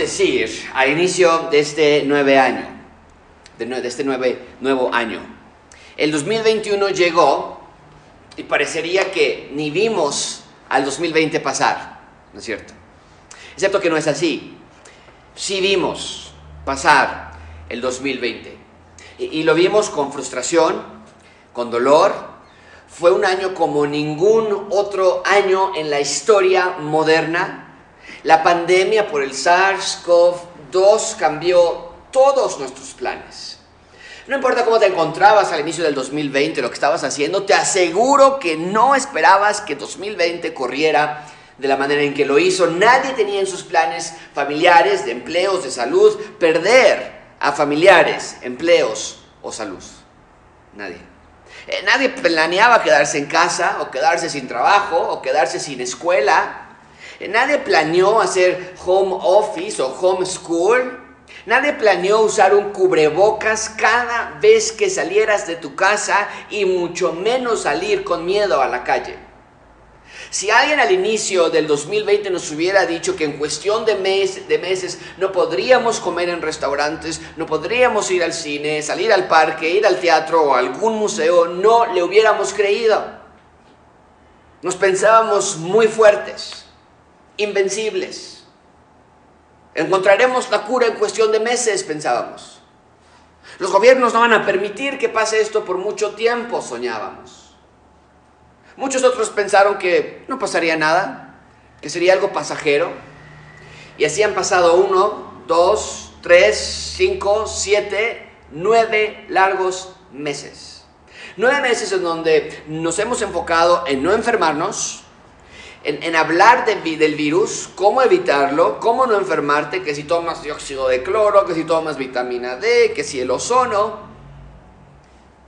decir al inicio de este nueve año, de, este nuevo año, el 2021 llegó y parecería que ni vimos al 2020 pasar, ¿no es cierto? Excepto que no es así. Sí vimos pasar el 2020 y lo vimos con frustración, con dolor. Fue un año como ningún otro año en la historia moderna la pandemia por el SARS-CoV-2 cambió todos nuestros planes. No importa cómo te encontrabas al inicio del 2020, lo que estabas haciendo, te aseguro que no esperabas que 2020 corriera de la manera en que lo hizo. Nadie tenía en sus planes familiares, de empleos, de salud, perder a familiares, empleos o salud. Nadie. Eh, nadie planeaba quedarse en casa o quedarse sin trabajo o quedarse sin escuela Nadie planeó hacer home office o home school. Nadie planeó usar un cubrebocas cada vez que salieras de tu casa y mucho menos salir con miedo a la calle. Si alguien al inicio del 2020 nos hubiera dicho que en cuestión de, de meses no podríamos comer en restaurantes, no podríamos ir al cine, salir al parque, ir al teatro o a algún museo, no le hubiéramos creído. Nos pensábamos muy fuertes invencibles. Encontraremos la cura en cuestión de meses, pensábamos. Los gobiernos no van a permitir que pase esto por mucho tiempo, soñábamos. Muchos otros pensaron que no pasaría nada, que sería algo pasajero. Y así han pasado uno, dos, tres, cinco, siete, nueve largos meses. Nueve meses en donde nos hemos enfocado en no enfermarnos, en, hablar del virus, cómo evitarlo, cómo no enfermarte, que si tomas dióxido de cloro, que si tomas vitamina D, que si el ozono.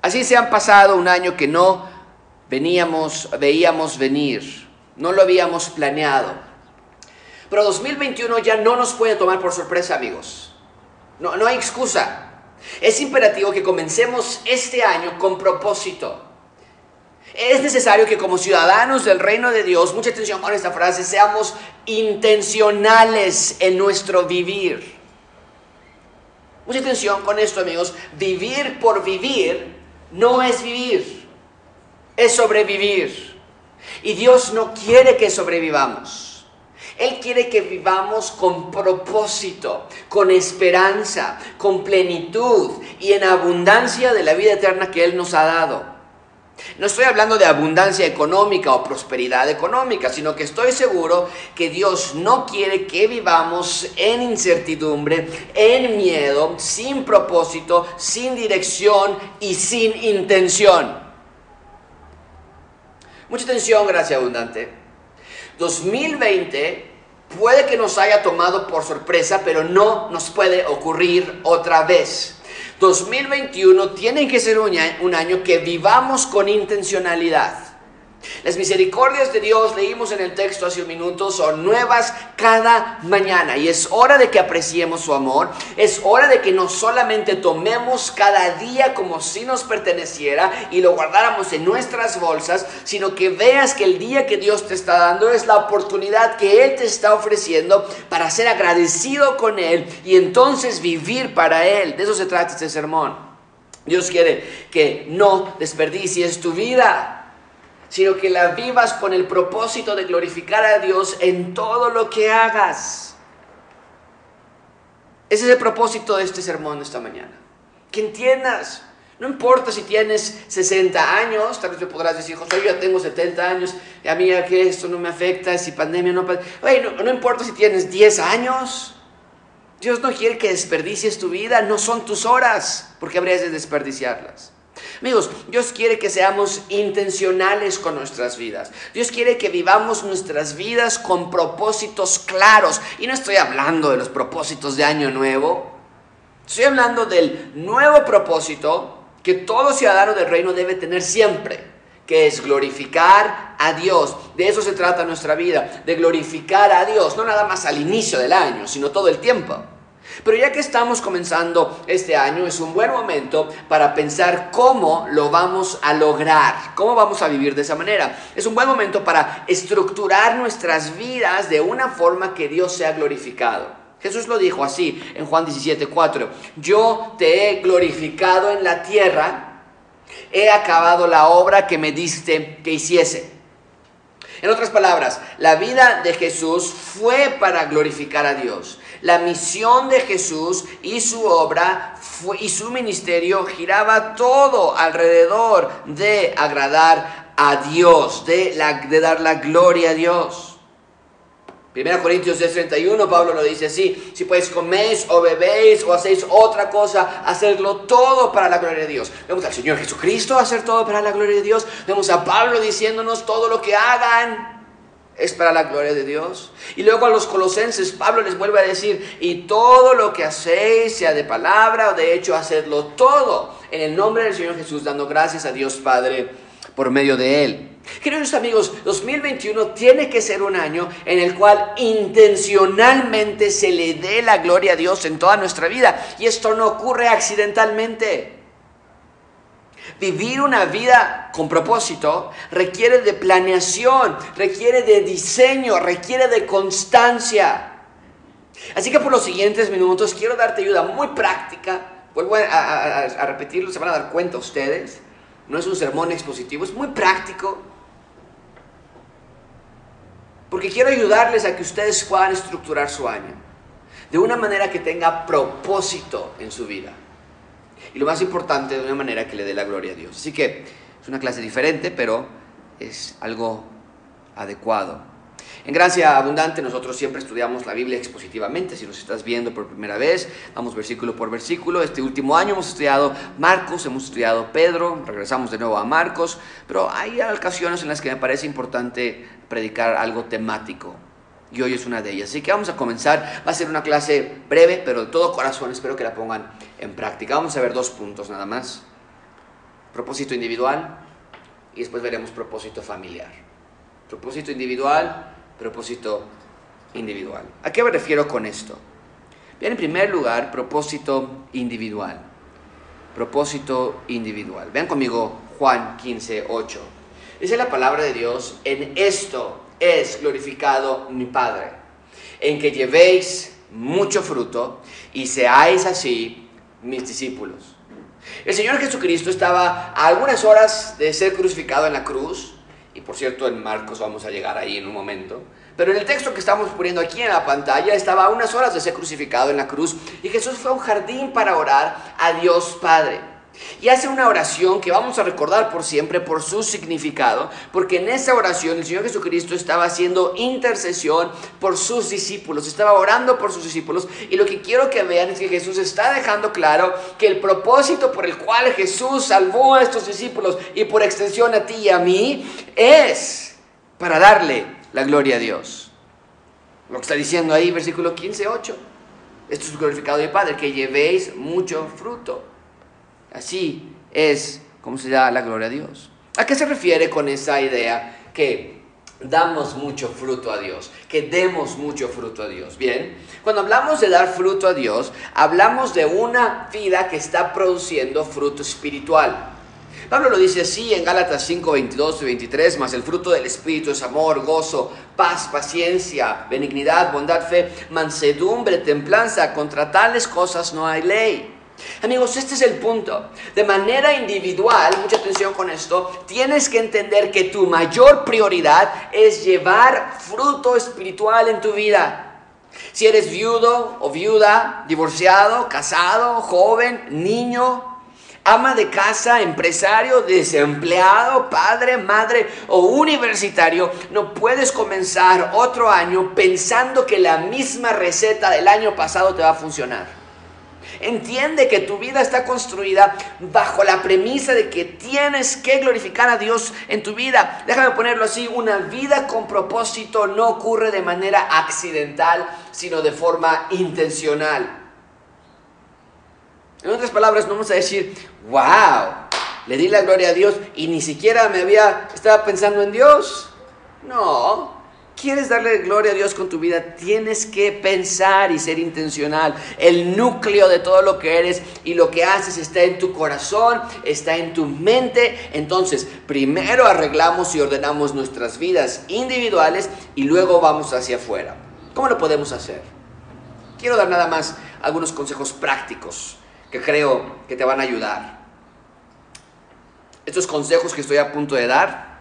Así se han pasado un año que no veníamos, veíamos venir, no lo habíamos planeado. Pero 2021 ya no nos puede tomar por sorpresa, amigos. No, no hay excusa. Es imperativo que comencemos este año con propósito. Es necesario que como ciudadanos del reino de Dios, mucha atención con esta frase, seamos intencionales en nuestro vivir. Mucha atención con esto, amigos. Vivir por vivir no es vivir, es sobrevivir. Y Dios no quiere que sobrevivamos. Él quiere que vivamos con propósito, con esperanza, con plenitud y en abundancia de la vida eterna que Él nos ha dado. No estoy hablando de abundancia económica o prosperidad económica, sino que estoy seguro que Dios no quiere que vivamos en incertidumbre, en miedo, sin propósito, sin dirección y sin intención. Mucha atención, gracia abundante. 2020 puede que nos haya tomado por sorpresa, pero no nos puede ocurrir otra vez. 2021 tiene que ser un año que vivamos con intencionalidad. Las misericordias de Dios, leímos en el texto hace un minuto, son nuevas cada mañana y es hora de que apreciemos su amor, es hora de que no solamente tomemos cada día como si nos perteneciera y lo guardáramos en nuestras bolsas, sino que veas que el día que Dios te está dando es la oportunidad que Él te está ofreciendo para ser agradecido con Él y entonces vivir para Él. De eso se trata este sermón. Dios quiere que no desperdicies tu vida sino que la vivas con el propósito de glorificar a Dios en todo lo que hagas. Ese es el propósito de este sermón esta mañana. Que entiendas, no importa si tienes 60 años, tal vez me podrás decir, José, yo ya tengo 70 años, y a mí que esto no me afecta, si pandemia no... Oye, no, no importa si tienes 10 años, Dios no quiere que desperdicies tu vida, no son tus horas, porque habrías de desperdiciarlas. Amigos, Dios quiere que seamos intencionales con nuestras vidas. Dios quiere que vivamos nuestras vidas con propósitos claros. Y no estoy hablando de los propósitos de año nuevo. Estoy hablando del nuevo propósito que todo ciudadano del reino debe tener siempre, que es glorificar a Dios. De eso se trata nuestra vida, de glorificar a Dios, no nada más al inicio del año, sino todo el tiempo. Pero ya que estamos comenzando este año, es un buen momento para pensar cómo lo vamos a lograr, cómo vamos a vivir de esa manera. Es un buen momento para estructurar nuestras vidas de una forma que Dios sea glorificado. Jesús lo dijo así en Juan 17, 4. Yo te he glorificado en la tierra, he acabado la obra que me diste que hiciese. En otras palabras, la vida de Jesús fue para glorificar a Dios. La misión de Jesús y su obra y su ministerio giraba todo alrededor de agradar a Dios, de, dar la gloria a Dios. 1 Corintios 10:31, Pablo lo dice así, si pues coméis o bebéis o hacéis otra cosa, hacerlo todo para la gloria de Dios. Vemos al Señor Jesucristo hacer todo para la gloria de Dios. Vemos a Pablo diciéndonos todo lo que hagan es para la gloria de Dios. Y luego a los colosenses, Pablo les vuelve a decir, y todo lo que hacéis, sea de palabra o de hecho, hacedlo todo en el nombre del Señor Jesús, dando gracias a Dios Padre por medio de Él. Queridos amigos, 2021 tiene que ser un año en el cual intencionalmente se le dé la gloria a Dios en toda nuestra vida. Y esto no ocurre accidentalmente. Vivir una vida con propósito requiere de planeación, requiere de diseño, requiere de constancia. Así que por los siguientes minutos quiero darte ayuda muy práctica. Vuelvo a, repetirlo, se van a dar cuenta ustedes. No es un sermón expositivo, es muy práctico porque quiero ayudarles a que ustedes puedan estructurar su año de una manera que tenga propósito en su vida. Y lo más importante, de una manera que le dé la gloria a Dios. Así que es una clase diferente, pero es algo adecuado. En Gracia Abundante nosotros siempre estudiamos la Biblia expositivamente. Si nos estás viendo por primera vez, vamos versículo por versículo. Este último año hemos estudiado Marcos, hemos estudiado Pedro, regresamos de nuevo a Marcos, pero hay ocasiones en las que me parece importante predicar algo temático. Y hoy es una de ellas. Así que vamos a comenzar. Va a ser una clase breve, pero de todo corazón espero que la pongan en práctica. Vamos a ver dos puntos nada más. Propósito individual y después veremos propósito familiar. Propósito individual propósito individual. ¿A qué me refiero con esto? Bien, en primer lugar, propósito individual. Propósito individual. Vean conmigo Juan 15, 8. Dice la palabra de Dios, en esto es glorificado mi Padre, en que llevéis mucho fruto y seáis así mis discípulos. El Señor Jesucristo estaba a algunas horas de ser crucificado en la cruz, y por cierto, en Marcos vamos a llegar ahí en un momento. Pero en el texto que estamos poniendo aquí en la pantalla estaba a unas horas de ser crucificado en la cruz y Jesús fue a un jardín para orar a Dios Padre. Y hace una oración que vamos a recordar por siempre por su significado, porque en esa oración el Señor Jesucristo estaba haciendo intercesión por sus discípulos, estaba orando por sus discípulos, y lo que quiero que vean es que Jesús está dejando claro que el propósito por el cual Jesús salvó a estos discípulos y por extensión a ti y a mí es para darle la gloria a Dios. Lo que está diciendo ahí, versículo 15, 8. Esto es glorificado de Padre, que llevéis mucho fruto. Así es como se da la gloria a Dios. ¿A qué se refiere con esa idea que damos mucho fruto a Dios, que demos mucho fruto a Dios. Bien, cuando hablamos de dar fruto a Dios, hablamos de una vida que está produciendo fruto espiritual. Pablo lo dice así en Gálatas 5, 22 y 23, más el fruto del Espíritu es amor, gozo, paz, paciencia, benignidad, bondad, fe, mansedumbre, templanza. Contra tales cosas no hay ley. Amigos, este es el punto. De manera individual, mucha atención con esto, tienes que entender que tu mayor prioridad es llevar fruto espiritual en tu vida. Si eres viudo o viuda, divorciado, casado, joven, niño, ama de casa, empresario, desempleado, padre, madre o universitario, no puedes comenzar otro año pensando que la misma receta del año pasado te va a funcionar. Entiende que tu vida está construida bajo la premisa de que tienes que glorificar a Dios en tu vida. Déjame ponerlo así, una vida con propósito no ocurre de manera accidental, sino de forma intencional. En otras palabras, no vamos a decir, wow, le di la gloria a Dios y ni siquiera me había, estaba pensando en Dios. No, quieres darle gloria a Dios con tu vida, tienes que pensar y ser intencional. El núcleo de todo lo que eres y lo que haces está en tu corazón, está en tu mente. Entonces, primero arreglamos y ordenamos nuestras vidas individuales y luego vamos hacia afuera. ¿Cómo lo podemos hacer? Quiero dar nada más algunos consejos prácticos que creo que te van a ayudar. Estos consejos que estoy a punto de dar,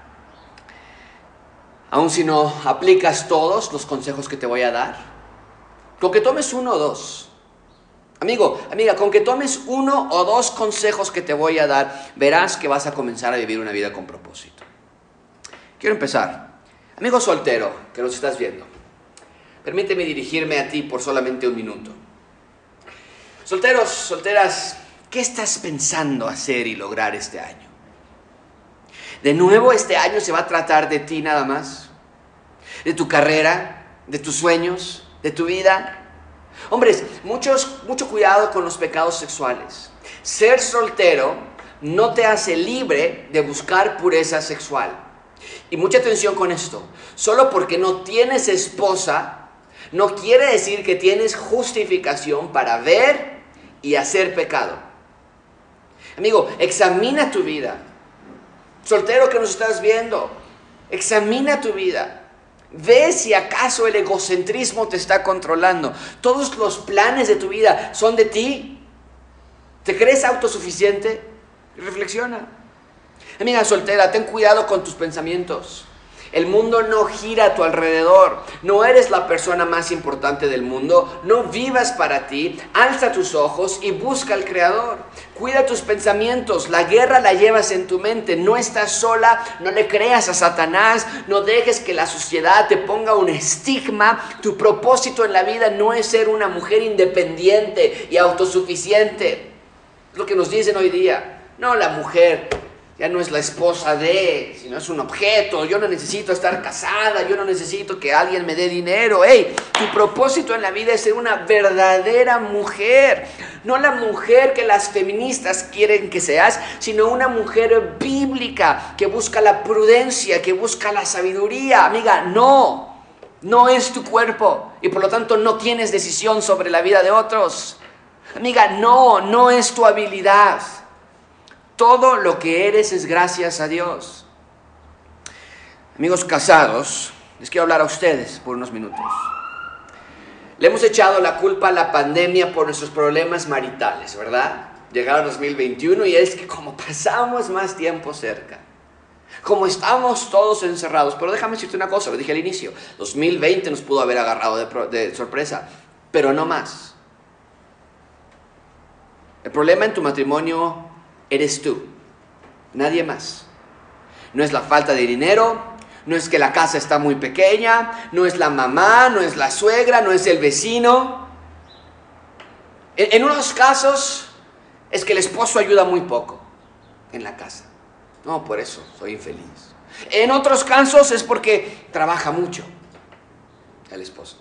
aun si no aplicas todos los consejos que te voy a dar, con que tomes uno o dos. Amigo, amiga, con que tomes uno o dos consejos que te voy a dar, verás que vas a comenzar a vivir una vida con propósito. Quiero empezar. Amigo soltero, que nos estás viendo, permíteme dirigirme a ti por solamente un minuto. Solteros, solteras, ¿qué estás pensando hacer y lograr este año? De nuevo este año se va a tratar de ti nada más, de tu carrera, de tus sueños, de tu vida. Hombres, muchos, mucho cuidado con los pecados sexuales. Ser soltero no te hace libre de buscar pureza sexual. Y mucha atención con esto. Solo porque no tienes esposa, no quiere decir que tienes justificación para ver y hacer pecado. Amigo, examina tu vida. Soltero que nos estás viendo, examina tu vida. Ve si acaso el egocentrismo te está controlando. Todos los planes de tu vida son de ti. ¿Te crees autosuficiente? Reflexiona. Amiga soltera, ten cuidado con tus pensamientos. El mundo no gira a tu alrededor. No eres la persona más importante del mundo. No vivas para ti. Alza tus ojos y busca al Creador. Cuida tus pensamientos. La guerra la llevas en tu mente. No estás sola. No le creas a Satanás. No dejes que la sociedad te ponga un estigma. Tu propósito en la vida no es ser una mujer independiente y autosuficiente. Es lo que nos dicen hoy día. No, la mujer ya no es la esposa de, sino es un objeto. Yo no necesito estar casada, yo no necesito que alguien me dé dinero. Hey, tu propósito en la vida es ser una verdadera mujer. No la mujer que las feministas quieren que seas, sino una mujer bíblica que busca la prudencia, que busca la sabiduría. Amiga, no, no es tu cuerpo y por lo tanto no tienes decisión sobre la vida de otros. Amiga, no, no es tu habilidad. Todo lo que eres es gracias a Dios. Amigos casados, les quiero hablar a ustedes por unos minutos. Le hemos echado la culpa a la pandemia por nuestros problemas maritales, ¿verdad? Llegaron 2021 y es que como pasamos más tiempo cerca, como estamos todos encerrados, pero déjame decirte una cosa, lo dije al inicio, 2020 nos pudo haber agarrado de, de sorpresa, pero no más. El problema en tu matrimonio eres tú, nadie más. No es la falta de dinero, no es que la casa está muy pequeña, no es la mamá, no es la suegra, no es el vecino. En, unos casos es que el esposo ayuda muy poco en la casa. No, por eso soy infeliz. En otros casos es porque trabaja mucho el esposo.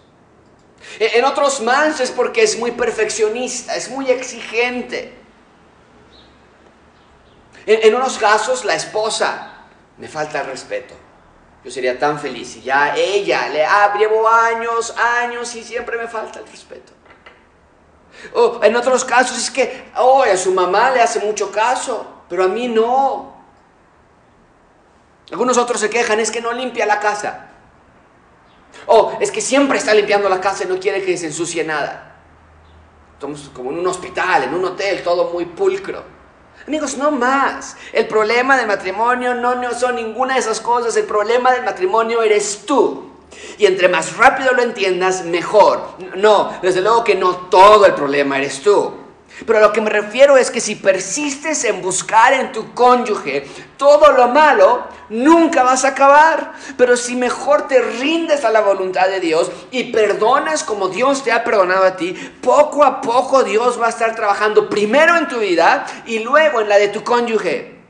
En otros más es porque es muy perfeccionista, es muy exigente. En, unos casos, la esposa me falta el respeto. Yo sería tan feliz y ya ella, le ah, llevo años, años y siempre me falta el respeto. O en otros casos es que, oh, a su mamá le hace mucho caso, pero a mí no. Algunos otros se quejan, es que no limpia la casa. O es que siempre está limpiando la casa y no quiere que se ensucie nada. Estamos como en un hospital, en un hotel, todo muy pulcro. Amigos, no más. El problema del matrimonio no, no son ninguna de esas cosas. El problema del matrimonio eres tú. Y entre más rápido lo entiendas, mejor. No, desde luego que no todo el problema eres tú. Pero a lo que me refiero es que si persistes en buscar en tu cónyuge todo lo malo, nunca vas a acabar. Pero si mejor te rindes a la voluntad de Dios y perdonas como Dios te ha perdonado a ti, poco a poco Dios va a estar trabajando primero en tu vida y luego en la de tu cónyuge.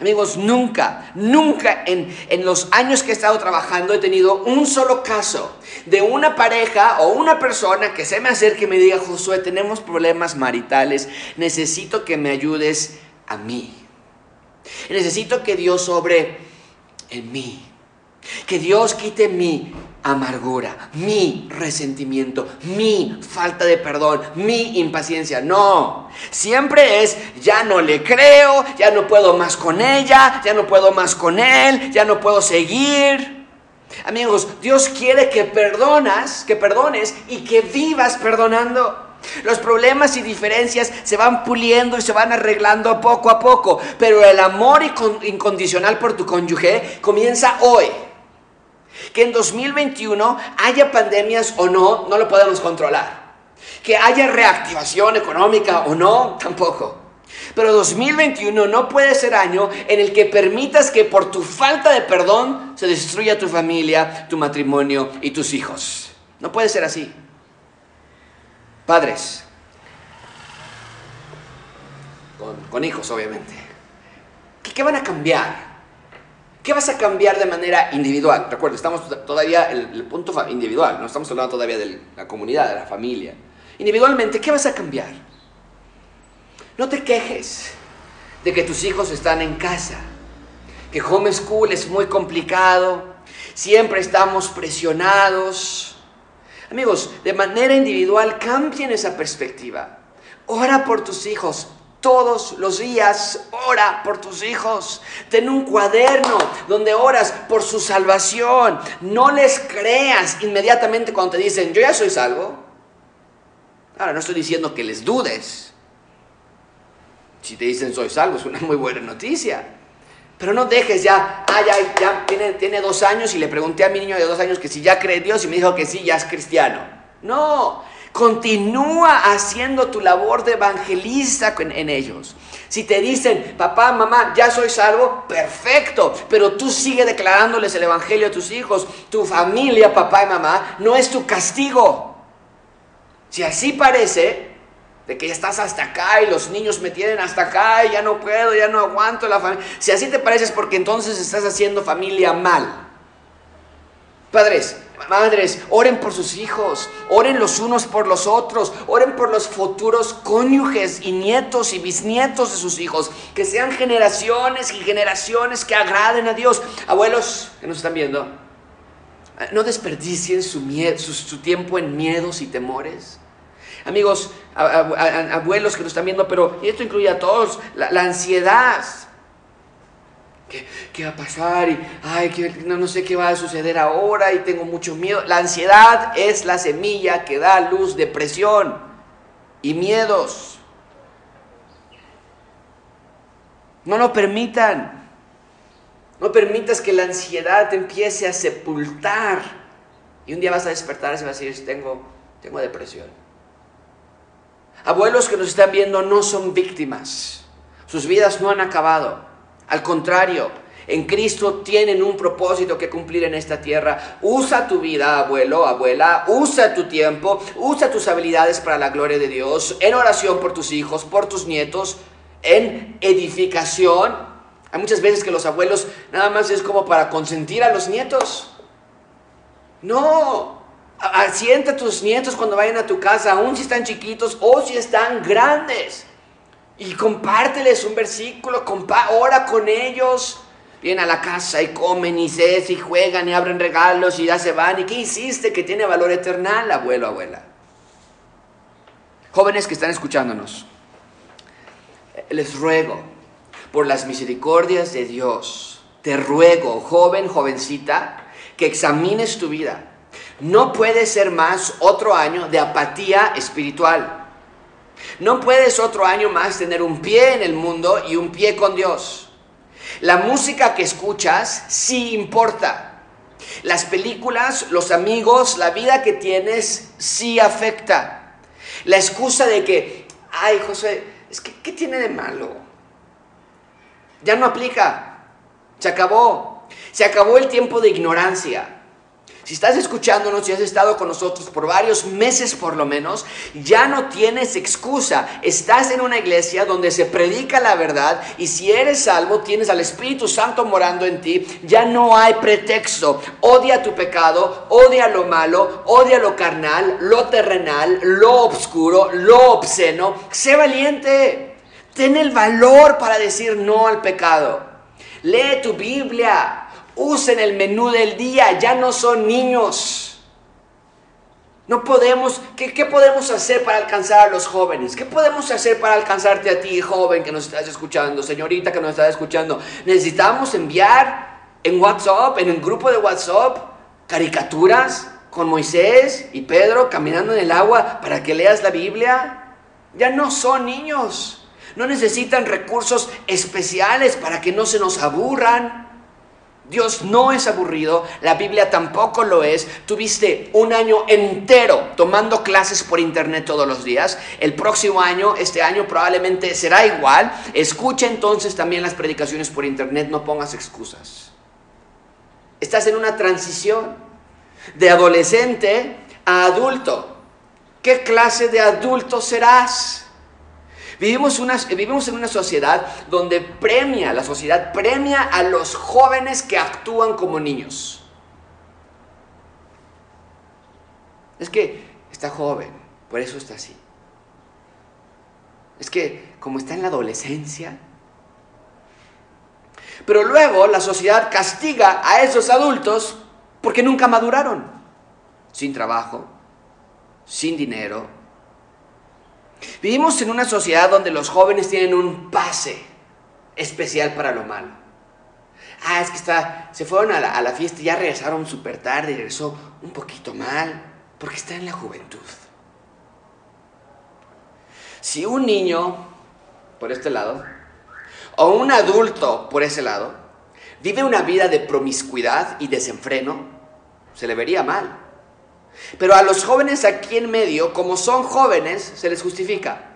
Amigos, nunca, nunca en, los años que he estado trabajando he tenido un solo caso de una pareja o una persona que se me acerque y me diga, Josué, tenemos problemas maritales, necesito que me ayudes a mí. Necesito que Dios obre en mí. Que Dios quite mi amargura, mi resentimiento, mi falta de perdón, mi impaciencia. No, siempre es, ya no le creo, ya no puedo más con ella, ya no puedo más con él, ya no puedo seguir. Amigos, Dios quiere que perdonas, que perdones y que vivas perdonando. Los problemas y diferencias se van puliendo y se van arreglando poco a poco, pero el amor incondicional por tu cónyuge comienza hoy. Que en 2021 haya pandemias o no, no lo podemos controlar. Que haya reactivación económica o no, tampoco. Pero 2021 no puede ser año en el que permitas que por tu falta de perdón se destruya tu familia, tu matrimonio y tus hijos. No puede ser así. Padres, con, hijos obviamente, ¿Qué, van a cambiar? ¿Qué vas a cambiar de manera individual? Recuerda, estamos todavía en el punto individual, no estamos hablando todavía de la comunidad, de la familia. Individualmente, ¿qué vas a cambiar? No te quejes de que tus hijos están en casa, que homeschool es muy complicado, siempre estamos presionados. Amigos, de manera individual cambien esa perspectiva. Ora por tus hijos, todos los días ora por tus hijos. Ten un cuaderno donde oras por su salvación. No les creas inmediatamente cuando te dicen, yo ya soy salvo. Ahora, no estoy diciendo que les dudes. Si te dicen soy salvo, es una muy buena noticia. Pero no dejes ya, ah, ya, ya tiene, tiene dos años y le pregunté a mi niño de dos años que si ya cree en Dios y me dijo que sí, ya es cristiano. No, continúa haciendo tu labor de evangelista en ellos. Si te dicen, papá, mamá, ya soy salvo, perfecto, pero tú sigue declarándoles el evangelio a tus hijos. Tu familia, papá y mamá, no es tu castigo. Si así parece, de que ya estás hasta acá y los niños me tienen hasta acá y ya no puedo, ya no aguanto la familia. Si así te parece es porque entonces estás haciendo familia mal. Padres, madres, oren por sus hijos, oren los unos por los otros, oren por los futuros cónyuges y nietos y bisnietos de sus hijos, que sean generaciones y generaciones que agraden a Dios. Abuelos que nos están viendo, no desperdicien su, su tiempo en miedos y temores. Amigos, abuelos que nos están viendo, pero esto incluye a todos, la, ansiedad. ¿Qué, va a pasar? Y, ay, no, no sé qué va a suceder ahora y tengo mucho miedo. La ansiedad es la semilla que da luz, depresión y miedos. No lo permitan. No permitas que la ansiedad te empiece a sepultar. Y un día vas a despertar y vas a decir, tengo, tengo depresión. Abuelos que nos están viendo no son víctimas. Sus vidas no han acabado. Al contrario, en Cristo tienen un propósito que cumplir en esta tierra. Usa tu vida, abuelo, abuela, usa tu tiempo, usa tus habilidades para la gloria de Dios, en oración por tus hijos, por tus nietos, en edificación. Hay muchas veces que los abuelos nada más es como para consentir a los nietos. No, Asienta a tus nietos cuando vayan a tu casa, aun si están chiquitos o si están grandes. Y compárteles un versículo, ora con ellos. Vienen a la casa y comen y se y juegan y abren regalos y ya se van. ¿Y qué hiciste que tiene valor eternal, abuelo, abuela? Jóvenes que están escuchándonos, les ruego por las misericordias de Dios, te ruego, joven, jovencita, que examines tu vida no puede ser más otro año de apatía espiritual. No puedes otro año más tener un pie en el mundo y un pie con Dios. La música que escuchas sí importa. Las películas, los amigos, la vida que tienes sí afecta. La excusa de que, ay José, es que, ¿qué tiene de malo? Ya no aplica. Se acabó. Se acabó el tiempo de ignorancia. Si estás escuchándonos y has estado con nosotros por varios meses por lo menos, ya no tienes excusa. Estás en una iglesia donde se predica la verdad y si eres salvo, tienes al Espíritu Santo morando en ti, ya no hay pretexto. Odia tu pecado, odia lo malo, odia lo carnal, lo terrenal, lo obscuro, lo obsceno. Sé valiente. Ten el valor para decir no al pecado. Lee tu Biblia. Usen el menú del día, ya no son niños. No podemos, ¿qué, ¿qué, podemos hacer para alcanzar a los jóvenes? ¿Qué podemos hacer para alcanzarte a ti, joven que nos estás escuchando, señorita que nos estás escuchando? Necesitamos enviar en WhatsApp, en un grupo de WhatsApp, caricaturas con Moisés y Pedro caminando en el agua para que leas la Biblia. Ya no son niños. No necesitan recursos especiales para que no se nos aburran. Dios no es aburrido, la Biblia tampoco lo es. Tuviste un año entero tomando clases por internet todos los días. El próximo año, este año probablemente será igual. Escucha entonces también las predicaciones por internet, no pongas excusas. Estás en una transición de adolescente a adulto. ¿Qué clase de adulto serás? Vivimos, vivimos en una sociedad donde premia, la sociedad premia a los jóvenes que actúan como niños. Es que está joven, por eso está así. Es que como está en la adolescencia. Pero luego la sociedad castiga a esos adultos porque nunca maduraron. Sin trabajo, sin dinero, Vivimos en una sociedad donde los jóvenes tienen un pase especial para lo malo. Ah, es que está, se fueron a la, fiesta y ya regresaron súper tarde y regresó un poquito mal, porque está en la juventud. Si un niño, por este lado, o un adulto, por ese lado, vive una vida de promiscuidad y desenfreno, se le vería mal. Pero a los jóvenes aquí en medio, como son jóvenes, se les justifica.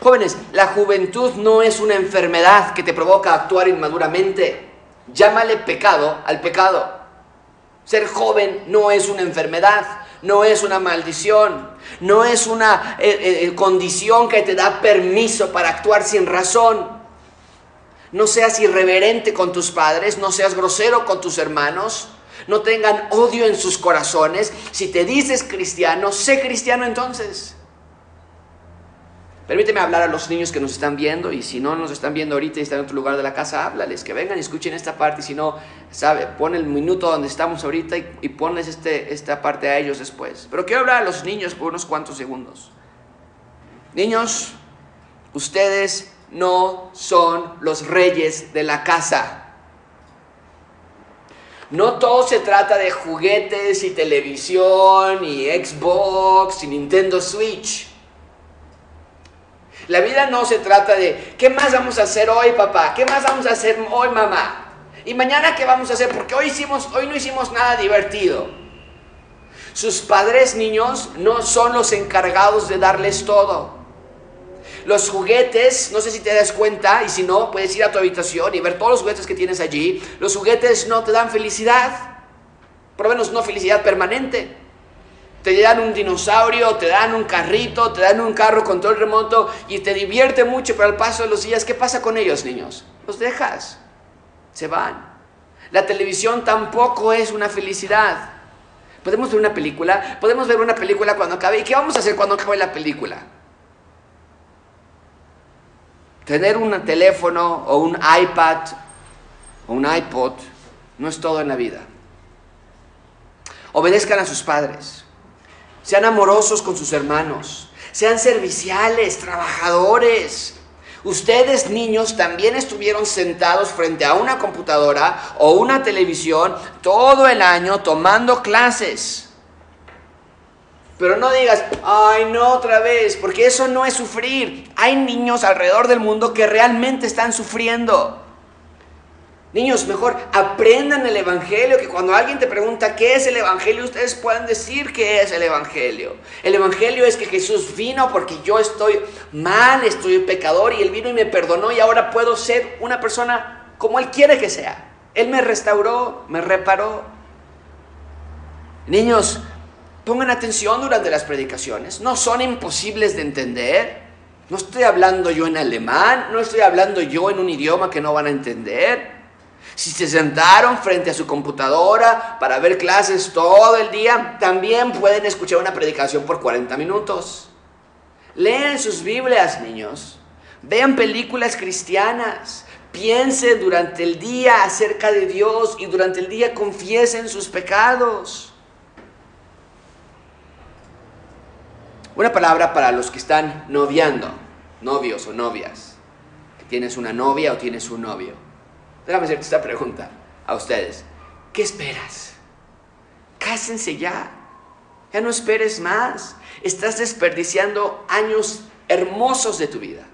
Jóvenes, la juventud no es una enfermedad que te provoca actuar inmaduramente. Llámale pecado al pecado. Ser joven no es una enfermedad, no es una maldición, no es una eh, eh, eh, condición que te da permiso para actuar sin razón. No seas irreverente con tus padres, no seas grosero con tus hermanos, no tengan odio en sus corazones. Si te dices cristiano, sé cristiano entonces. Permíteme hablar a los niños que nos están viendo y si no nos están viendo ahorita y están en otro lugar de la casa, háblales, que vengan y escuchen esta parte y si no, sabe, pon el minuto donde estamos ahorita y, y ponles este, esta parte a ellos después. Pero quiero hablar a los niños por unos cuantos segundos. Niños, ustedes no son los reyes de la casa. No todo se trata de juguetes y televisión y Xbox y Nintendo Switch. La vida no se trata de ¿qué más vamos a hacer hoy, papá? ¿Qué más vamos a hacer hoy, mamá? Y mañana qué vamos a hacer porque hoy hicimos hoy no hicimos nada divertido. Sus padres niños no son los encargados de darles todo. Los juguetes, no sé si te das cuenta, y si no, puedes ir a tu habitación y ver todos los juguetes que tienes allí. Los juguetes no te dan felicidad, por lo menos no felicidad permanente. Te dan un dinosaurio, te dan un carrito, te dan un carro con todo el remoto y te divierte mucho, pero al paso de los días, ¿qué pasa con ellos, niños? Los dejas, se van. La televisión tampoco es una felicidad. Podemos ver una película, podemos ver una película cuando acabe. ¿Y qué vamos a hacer cuando acabe la película? Tener un teléfono o un iPad o un iPod no es todo en la vida. Obedezcan a sus padres. Sean amorosos con sus hermanos. Sean serviciales, trabajadores. Ustedes niños también estuvieron sentados frente a una computadora o una televisión todo el año tomando clases. Pero no digas, ay, no otra vez, porque eso no es sufrir. Hay niños alrededor del mundo que realmente están sufriendo. Niños, mejor aprendan el Evangelio, que cuando alguien te pregunta qué es el Evangelio, ustedes puedan decir qué es el Evangelio. El Evangelio es que Jesús vino porque yo estoy mal, estoy pecador, y Él vino y me perdonó y ahora puedo ser una persona como Él quiere que sea. Él me restauró, me reparó. Niños, Pongan atención durante las predicaciones. No son imposibles de entender. No estoy hablando yo en alemán, no estoy hablando yo en un idioma que no van a entender. Si se sentaron frente a su computadora para ver clases todo el día, también pueden escuchar una predicación por 40 minutos. Lean sus Biblias, niños. Vean películas cristianas. Piensen durante el día acerca de Dios y durante el día confiesen sus pecados. Una palabra para los que están noviando, novios o novias. Que tienes una novia o tienes un novio. Déjame hacerte esta pregunta a ustedes. ¿Qué esperas? cásense ya. Ya no esperes más. Estás desperdiciando años hermosos de tu vida.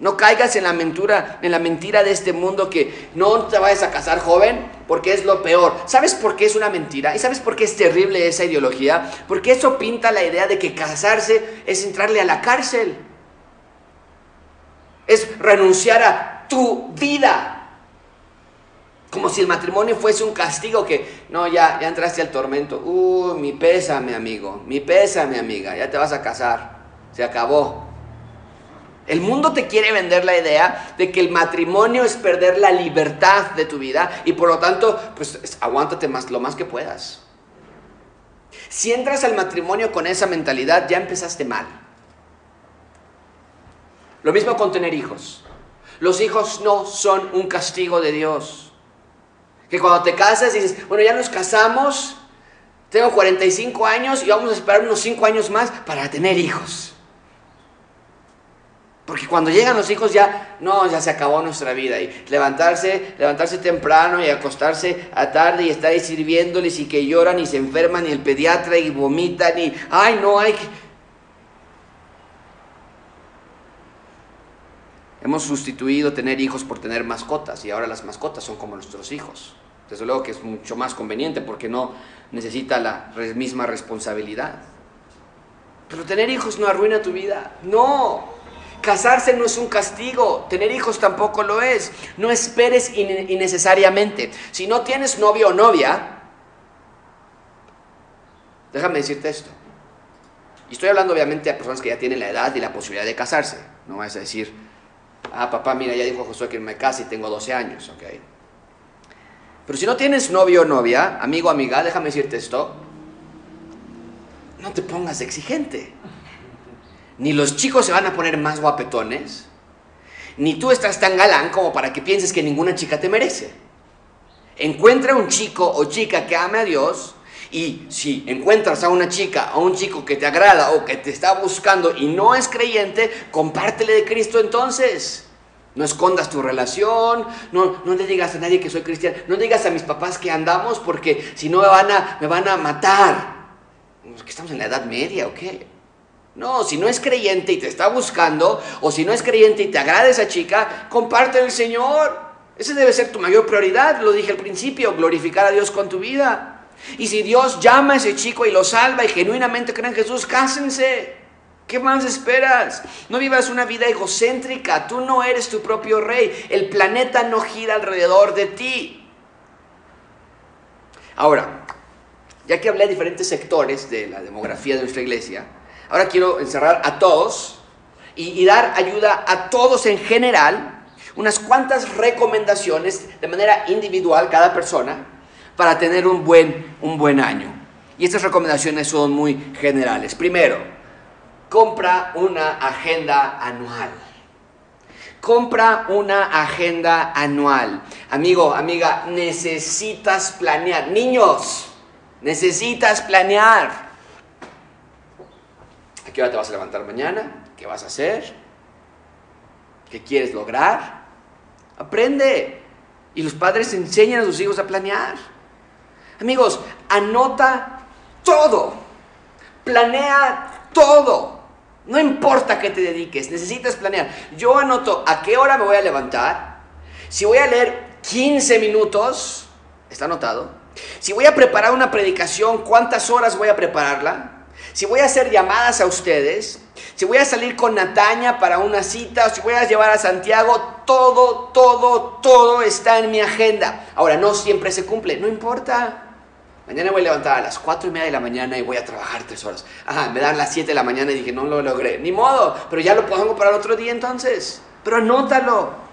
No caigas en la mentira, en la mentira de este mundo que no te vayas a casar joven porque es lo peor. ¿Sabes por qué es una mentira? ¿Y sabes por qué es terrible esa ideología? Porque eso pinta la idea de que casarse es entrarle a la cárcel. Es renunciar a tu vida. Como si el matrimonio fuese un castigo que, no, ya, ya entraste al tormento. Uh, mi pesa, mi amigo, mi pesa, mi amiga, ya te vas a casar. Se acabó. El mundo te quiere vender la idea de que el matrimonio es perder la libertad de tu vida y por lo tanto, pues aguántate más, lo más que puedas. Si entras al matrimonio con esa mentalidad, ya empezaste mal. Lo mismo con tener hijos. Los hijos no son un castigo de Dios. Que cuando te casas dices, bueno, ya nos casamos, tengo 45 años y vamos a esperar unos 5 años más para tener hijos. Porque cuando llegan los hijos ya, no, ya se acabó nuestra vida. Y levantarse, levantarse temprano y acostarse a tarde y estar ahí sirviéndoles y que lloran y se enferman y el pediatra y vomitan y, ay, no, hay que... Hemos sustituido tener hijos por tener mascotas y ahora las mascotas son como nuestros hijos. Desde luego que es mucho más conveniente porque no necesita la misma responsabilidad. Pero tener hijos no arruina tu vida. No, Casarse no es un castigo, tener hijos tampoco lo es. No esperes innecesariamente. Si no tienes novio o novia, déjame decirte esto. Y estoy hablando obviamente a personas que ya tienen la edad y la posibilidad de casarse. No vas a decir, ah, papá, mira, ya dijo Josué que me case y tengo 12 años, ¿ok? Pero si no tienes novio o novia, amigo o amiga, déjame decirte esto, no te pongas exigente ni los chicos se van a poner más guapetones, ni tú estás tan galán como para que pienses que ninguna chica te merece. Encuentra un chico o chica que ame a Dios y si encuentras a una chica o un chico que te agrada o que te está buscando y no es creyente, compártele de Cristo entonces. No escondas tu relación, no, no le digas a nadie que soy cristiano, no digas a mis papás que andamos porque si no me van a, me van a matar. ¿Que estamos en la Edad Media o qué? No, si no es creyente y te está buscando, o si no es creyente y te agrada esa chica, comparte el Señor. Esa debe ser tu mayor prioridad, lo dije al principio, glorificar a Dios con tu vida. Y si Dios llama a ese chico y lo salva y genuinamente cree en Jesús, cásense. ¿Qué más esperas? No vivas una vida egocéntrica, tú no eres tu propio rey, el planeta no gira alrededor de ti. Ahora, ya que hablé de diferentes sectores de la demografía de nuestra iglesia, Ahora quiero encerrar a todos y, dar ayuda a todos en general, unas cuantas recomendaciones de manera individual cada persona para tener un buen, un buen año. Y estas recomendaciones son muy generales. Primero, compra una agenda anual. Compra una agenda anual. Amigo, amiga, necesitas planear. Niños, necesitas planear. ¿A qué hora te vas a levantar mañana? ¿Qué vas a hacer? ¿Qué quieres lograr? Aprende. Y los padres enseñan a sus hijos a planear. Amigos, anota todo. Planea todo. No importa qué te dediques, necesitas planear. Yo anoto a qué hora me voy a levantar. Si voy a leer 15 minutos, está anotado. Si voy a preparar una predicación, ¿cuántas horas voy a prepararla? Si voy a hacer llamadas a ustedes, si voy a salir con Nataña para una cita, o si voy a llevar a Santiago, todo, todo, todo está en mi agenda. Ahora, no siempre se cumple, no importa. Mañana voy a levantar a las 4 y media de la mañana y voy a trabajar 3 horas. Ajá, me dan las 7 de la mañana y dije, no lo logré. Ni modo, pero ya lo pongo para otro día entonces. Pero anótalo.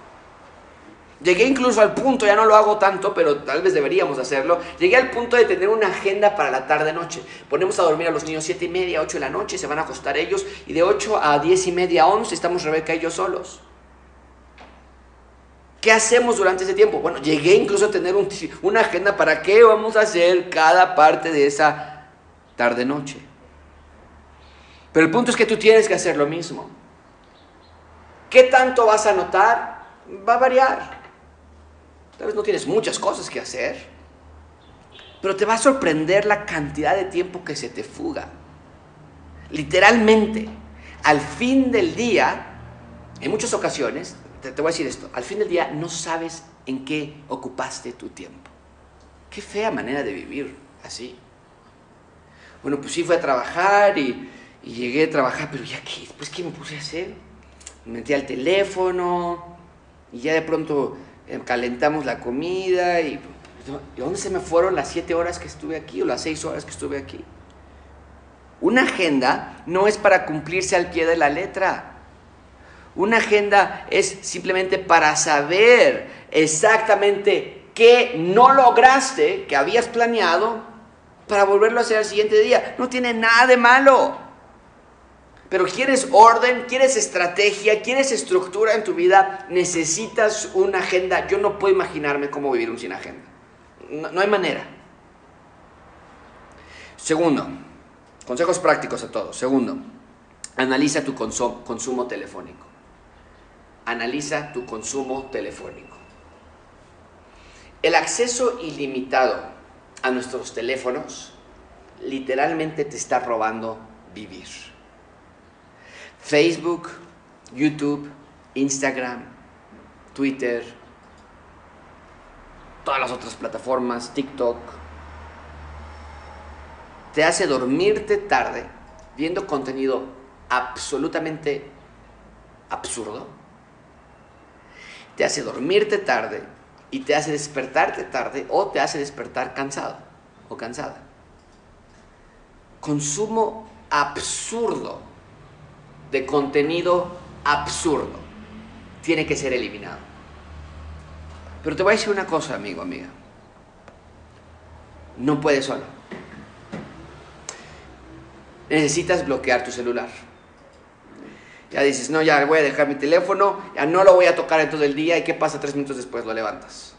Llegué incluso al punto, ya no lo hago tanto, pero tal vez deberíamos hacerlo. Llegué al punto de tener una agenda para la tarde-noche. Ponemos a dormir a los niños 7 y media, 8 de la noche, se van a acostar ellos. Y de 8 a 10 y media, 11 estamos Rebeca y yo solos. ¿Qué hacemos durante ese tiempo? Bueno, llegué incluso a tener una agenda para qué vamos a hacer cada parte de esa tarde-noche. Pero el punto es que tú tienes que hacer lo mismo. ¿Qué tanto vas a notar? Va a variar. Tal vez no tienes muchas cosas que hacer. Pero te va a sorprender la cantidad de tiempo que se te fuga. Literalmente, al fin del día, en muchas ocasiones, te, voy a decir esto, al fin del día no sabes en qué ocupaste tu tiempo. Qué fea manera de vivir así. Bueno, pues sí fui a trabajar y, llegué a trabajar, pero ya qué, pues qué me puse a hacer. Me metí al teléfono y ya de pronto calentamos la comida y, ¿y ¿dónde se me fueron las siete horas que estuve aquí o las seis horas que estuve aquí? Una agenda no es para cumplirse al pie de la letra. Una agenda es simplemente para saber exactamente qué no lograste, que habías planeado, para volverlo a hacer al siguiente día. No tiene nada de malo. Pero quieres orden, quieres estrategia, quieres estructura en tu vida, necesitas una agenda. Yo no puedo imaginarme cómo vivir un sin agenda. No, no hay manera. Segundo, consejos prácticos a todos. Segundo, analiza tu consumo telefónico analiza tu consumo telefónico. El acceso ilimitado a nuestros teléfonos literalmente te está robando vivir. Facebook, YouTube, Instagram, Twitter, todas las otras plataformas, TikTok, te hace dormirte tarde viendo contenido absolutamente absurdo te hace dormirte tarde y te hace despertarte tarde o te hace despertar cansado o cansada. Consumo absurdo de contenido absurdo tiene que ser eliminado. Pero te voy a decir una cosa, amigo, amiga. No puedes solo. Necesitas bloquear tu celular. Ya dices, no, ya voy a dejar mi teléfono, ya no lo voy a tocar en todo el día y qué pasa tres minutos después lo levantas.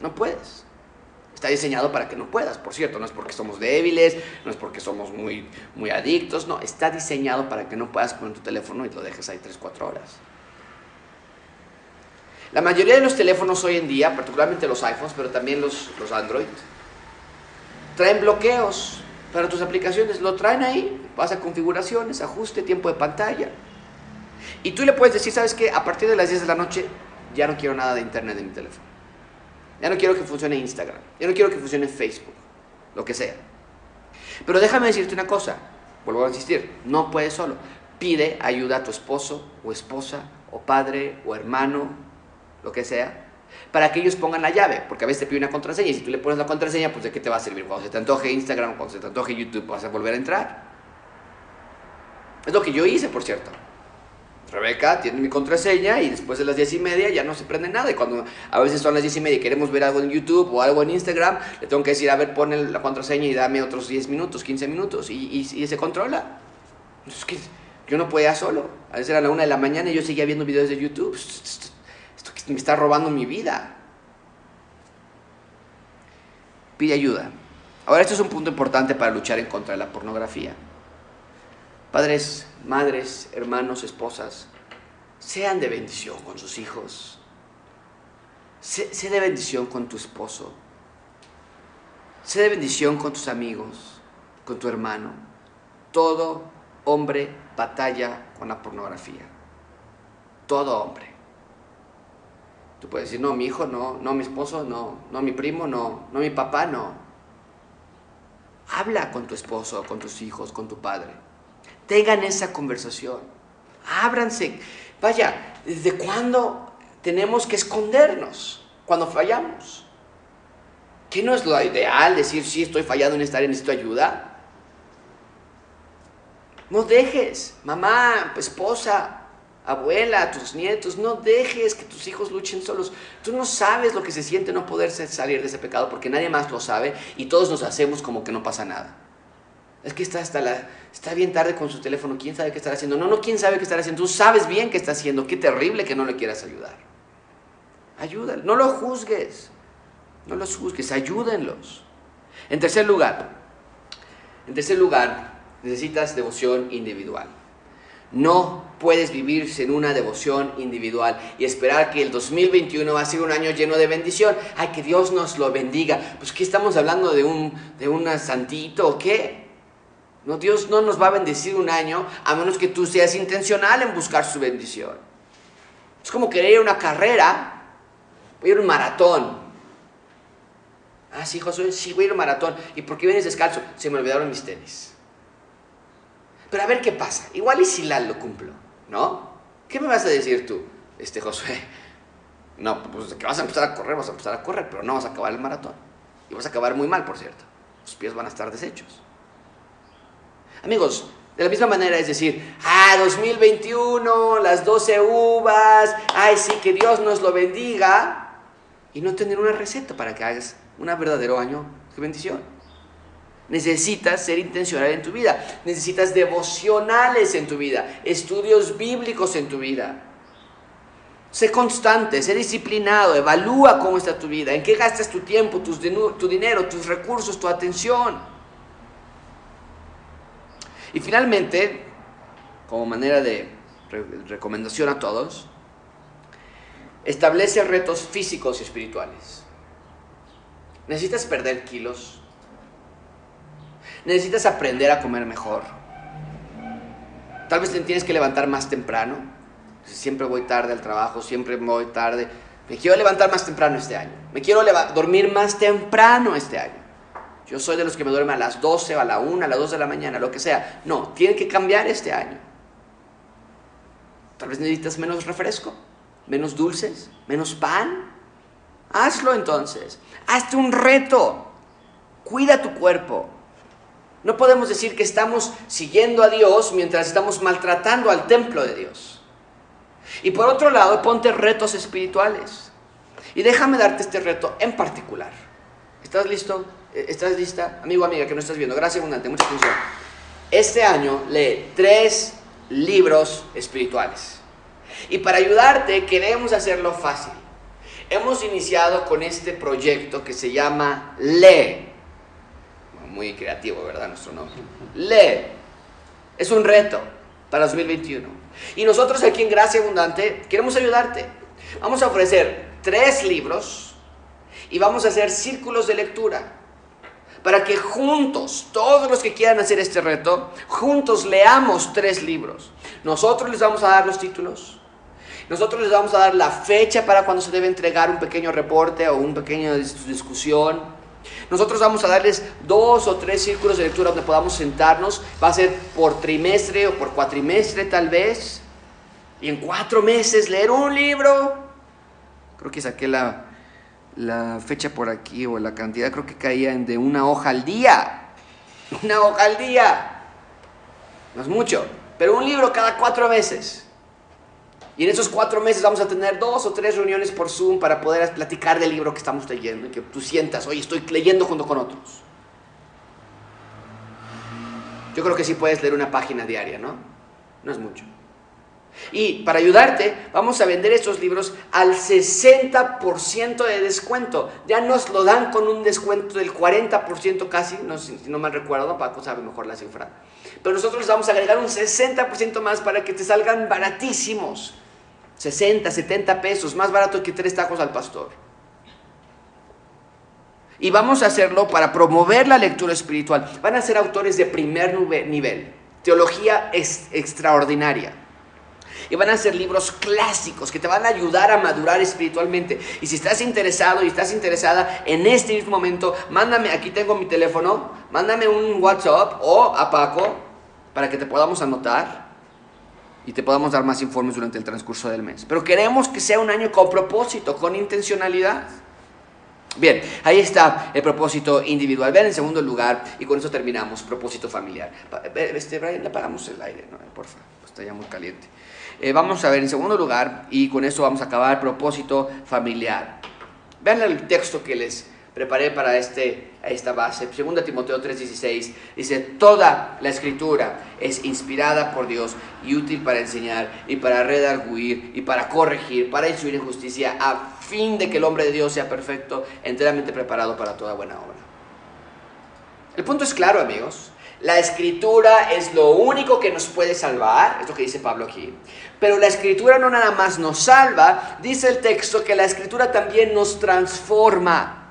No puedes. Está diseñado para que no puedas, por cierto, no es porque somos débiles, no es porque somos muy, muy adictos, no, está diseñado para que no puedas poner tu teléfono y lo dejes ahí 3, 4 horas. La mayoría de los teléfonos hoy en día, particularmente los iPhones, pero también los, los Android, traen bloqueos para tus aplicaciones, lo traen ahí, vas a configuraciones, ajuste, tiempo de pantalla, y tú le puedes decir, ¿sabes qué? A partir de las 10 de la noche ya no quiero nada de internet en mi teléfono. Ya no quiero que funcione Instagram. Ya no quiero que funcione Facebook. Lo que sea. Pero déjame decirte una cosa. Vuelvo a insistir. No puedes solo. Pide ayuda a tu esposo o esposa o padre o hermano, lo que sea, para que ellos pongan la llave, porque a veces te pide una contraseña y si tú le pones la contraseña, pues de qué te va a servir? Cuando se te antoje Instagram, cuando se te antoje YouTube, vas a volver a entrar. Es lo que yo hice, por cierto. Rebeca tiene mi contraseña y después de las diez y media ya no se prende nada. Y cuando a veces son las diez y media y queremos ver algo en YouTube o algo en Instagram, le tengo que decir, a ver, pon la contraseña y dame otros 10 minutos, 15 minutos. Y, se controla. Es que yo no podía solo. A veces era la una de la mañana y yo seguía viendo videos de YouTube. Esto me está robando mi vida. Pide ayuda. Ahora, esto es un punto importante para luchar en contra de la pornografía. Padres, madres, hermanos, esposas, sean de bendición con sus hijos. Sé, de bendición con tu esposo. Sé de bendición con tus amigos, con tu hermano. Todo hombre batalla con la pornografía. Todo hombre. Tú puedes decir, no, mi hijo, no, no, mi esposo, no, no, mi primo, no, no, mi papá, no. Habla con tu esposo, con tus hijos, con tu padre. Tengan esa conversación. Ábranse. Vaya, ¿desde cuándo tenemos que escondernos cuando fallamos? ¿Qué no es lo ideal decir, sí, estoy fallado en esta área, necesito ayuda? No dejes, mamá, esposa, abuela, tus nietos, no dejes que tus hijos luchen solos. Tú no sabes lo que se siente no poder salir de ese pecado porque nadie más lo sabe y todos nos hacemos como que no pasa nada. Es que está hasta la, está bien tarde con su teléfono, quién sabe qué estará haciendo. No, no, quién sabe qué estará haciendo. Tú sabes bien qué está haciendo. Qué terrible que no le quieras ayudar. Ayúdalo, no lo juzgues. No los juzgues, ayúdenlos. En tercer lugar, en tercer lugar, necesitas devoción individual. No puedes vivir sin una devoción individual y esperar que el 2021 va a ser un año lleno de bendición. Ay, que Dios nos lo bendiga. Pues, ¿qué estamos hablando de un de una santito o qué? No, Dios no nos va a bendecir un año a menos que tú seas intencional en buscar su bendición. Es como querer ir a una carrera, voy a ir a un maratón. Ah, sí, Josué, sí, voy a ir a un maratón. ¿Y por qué vienes descalzo? Se me olvidaron mis tenis. Pero a ver qué pasa. Igual y si la lo cumplo, ¿no? ¿Qué me vas a decir tú, este Josué? No, pues que vas a empezar a correr, vas a empezar a correr, pero no vas a acabar el maratón. Y vas a acabar muy mal, por cierto. Tus pies van a estar deshechos. Amigos, de la misma manera es decir, ah, 2021, las 12 uvas, ay, sí, que Dios nos lo bendiga, y no tener una receta para que hagas un verdadero año de bendición. Necesitas ser intencional en tu vida, necesitas devocionales en tu vida, estudios bíblicos en tu vida. Sé constante, sé disciplinado, evalúa cómo está tu vida, en qué gastas tu tiempo, tu dinero, tus recursos, tu atención. Y finalmente, como manera de recomendación a todos, establece retos físicos y espirituales. Necesitas perder kilos. Necesitas aprender a comer mejor. Tal vez te tienes que levantar más temprano. Siempre voy tarde al trabajo, siempre voy tarde. Me quiero levantar más temprano este año. Me quiero dormir más temprano este año. Yo soy de los que me duermen a las 12, a la 1, a las 2 de la mañana, lo que sea. No, tiene que cambiar este año. Tal vez necesitas menos refresco, menos dulces, menos pan. Hazlo entonces. Hazte un reto. Cuida tu cuerpo. No podemos decir que estamos siguiendo a Dios mientras estamos maltratando al templo de Dios. Y por otro lado, ponte retos espirituales. Y déjame darte este reto en particular. ¿Estás listo? ¿Estás lista? Amigo, amiga, que no estás viendo. Gracias abundante, mucha atención. Este año lee tres libros espirituales. Y para ayudarte queremos hacerlo fácil. Hemos iniciado con este proyecto que se llama Lee. Muy creativo, ¿verdad? Nuestro nombre. Lee. Es un reto para 2021. Y nosotros aquí en Gracia Abundante queremos ayudarte. Vamos a ofrecer tres libros y vamos a hacer círculos de lectura para que juntos, todos los que quieran hacer este reto, juntos leamos tres libros. Nosotros les vamos a dar los títulos, nosotros les vamos a dar la fecha para cuando se debe entregar un pequeño reporte o un pequeño discusión. Nosotros vamos a darles dos o tres círculos de lectura donde podamos sentarnos. Va a ser por trimestre o por cuatrimestre tal vez. Y en cuatro meses leer un libro. Creo que saqué la, la fecha por aquí o la cantidad creo que caía en de una hoja al día. Una hoja al día. No es mucho, pero un libro cada cuatro meses. Y en esos cuatro meses vamos a tener dos o tres reuniones por Zoom para poder platicar del libro que estamos leyendo y que tú sientas, oye, estoy leyendo junto con otros. Yo creo que sí puedes leer una página diaria, ¿no? No es mucho. Y para ayudarte, vamos a vender estos libros al 60% de descuento. Ya nos lo dan con un descuento del 40% casi, no, si no mal recuerdo, Paco sabe mejor la cifra. Pero nosotros les vamos a agregar un 60% más para que te salgan baratísimos. 60, 70 pesos, más barato que tres tacos al pastor. Y vamos a hacerlo para promover la lectura espiritual. Van a ser autores de primer nivel, teología es extraordinaria y van a ser libros clásicos que te van a ayudar a madurar espiritualmente. Y si estás interesado y estás interesada en este mismo momento, mándame, aquí tengo mi teléfono, mándame un WhatsApp o a Paco para que te podamos anotar y te podamos dar más informes durante el transcurso del mes. Pero queremos que sea un año con propósito, con intencionalidad. Bien, ahí está el propósito individual. Vean en segundo lugar, y con eso terminamos, propósito familiar. Este, Brian, le apagamos el aire, ¿no? Por favor, está ya muy caliente. Eh, vamos a ver en segundo lugar, y con eso vamos a acabar, propósito familiar. Vean el texto que les preparé para este, esta base. 2 Timoteo 3:16 dice, toda la escritura es inspirada por Dios y útil para enseñar y para redarguir y para corregir, para instruir en justicia, a fin de que el hombre de Dios sea perfecto, enteramente preparado para toda buena obra. El punto es claro, amigos. La escritura es lo único que nos puede salvar, es lo que dice Pablo aquí. Pero la escritura no nada más nos salva, dice el texto que la escritura también nos transforma.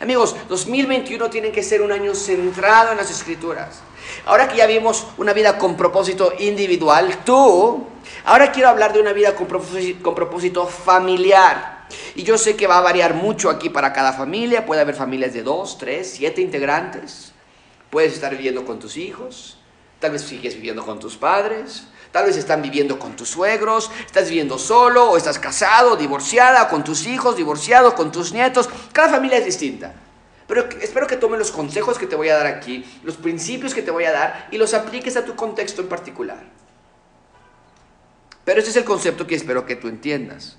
Amigos, 2021 tiene que ser un año centrado en las escrituras. Ahora que ya vimos una vida con propósito individual, tú, ahora quiero hablar de una vida con propósito, con propósito familiar. Y yo sé que va a variar mucho aquí para cada familia. Puede haber familias de dos, tres, siete integrantes. Puedes estar viviendo con tus hijos. Tal vez sigues viviendo con tus padres. Tal vez están viviendo con tus suegros, estás viviendo solo o estás casado, divorciada, con tus hijos, divorciado, con tus nietos. Cada familia es distinta. Pero espero que tomes los consejos que te voy a dar aquí, los principios que te voy a dar y los apliques a tu contexto en particular. Pero ese es el concepto que espero que tú entiendas.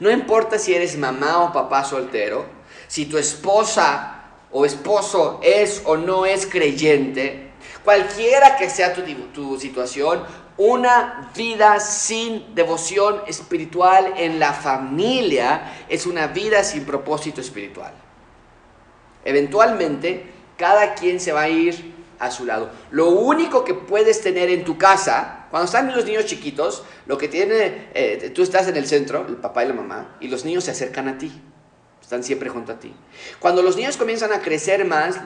No importa si eres mamá o papá soltero, si tu esposa o esposo es o no es creyente, cualquiera que sea tu, tu situación, una vida sin devoción espiritual en la familia es una vida sin propósito espiritual. Eventualmente, cada quien se va a ir a su lado. Lo único que puedes tener en tu casa, cuando están los niños chiquitos, lo que tiene, eh, tú estás en el centro, el papá y la mamá, y los niños se acercan a ti. Están siempre junto a ti. Cuando los niños comienzan a crecer más,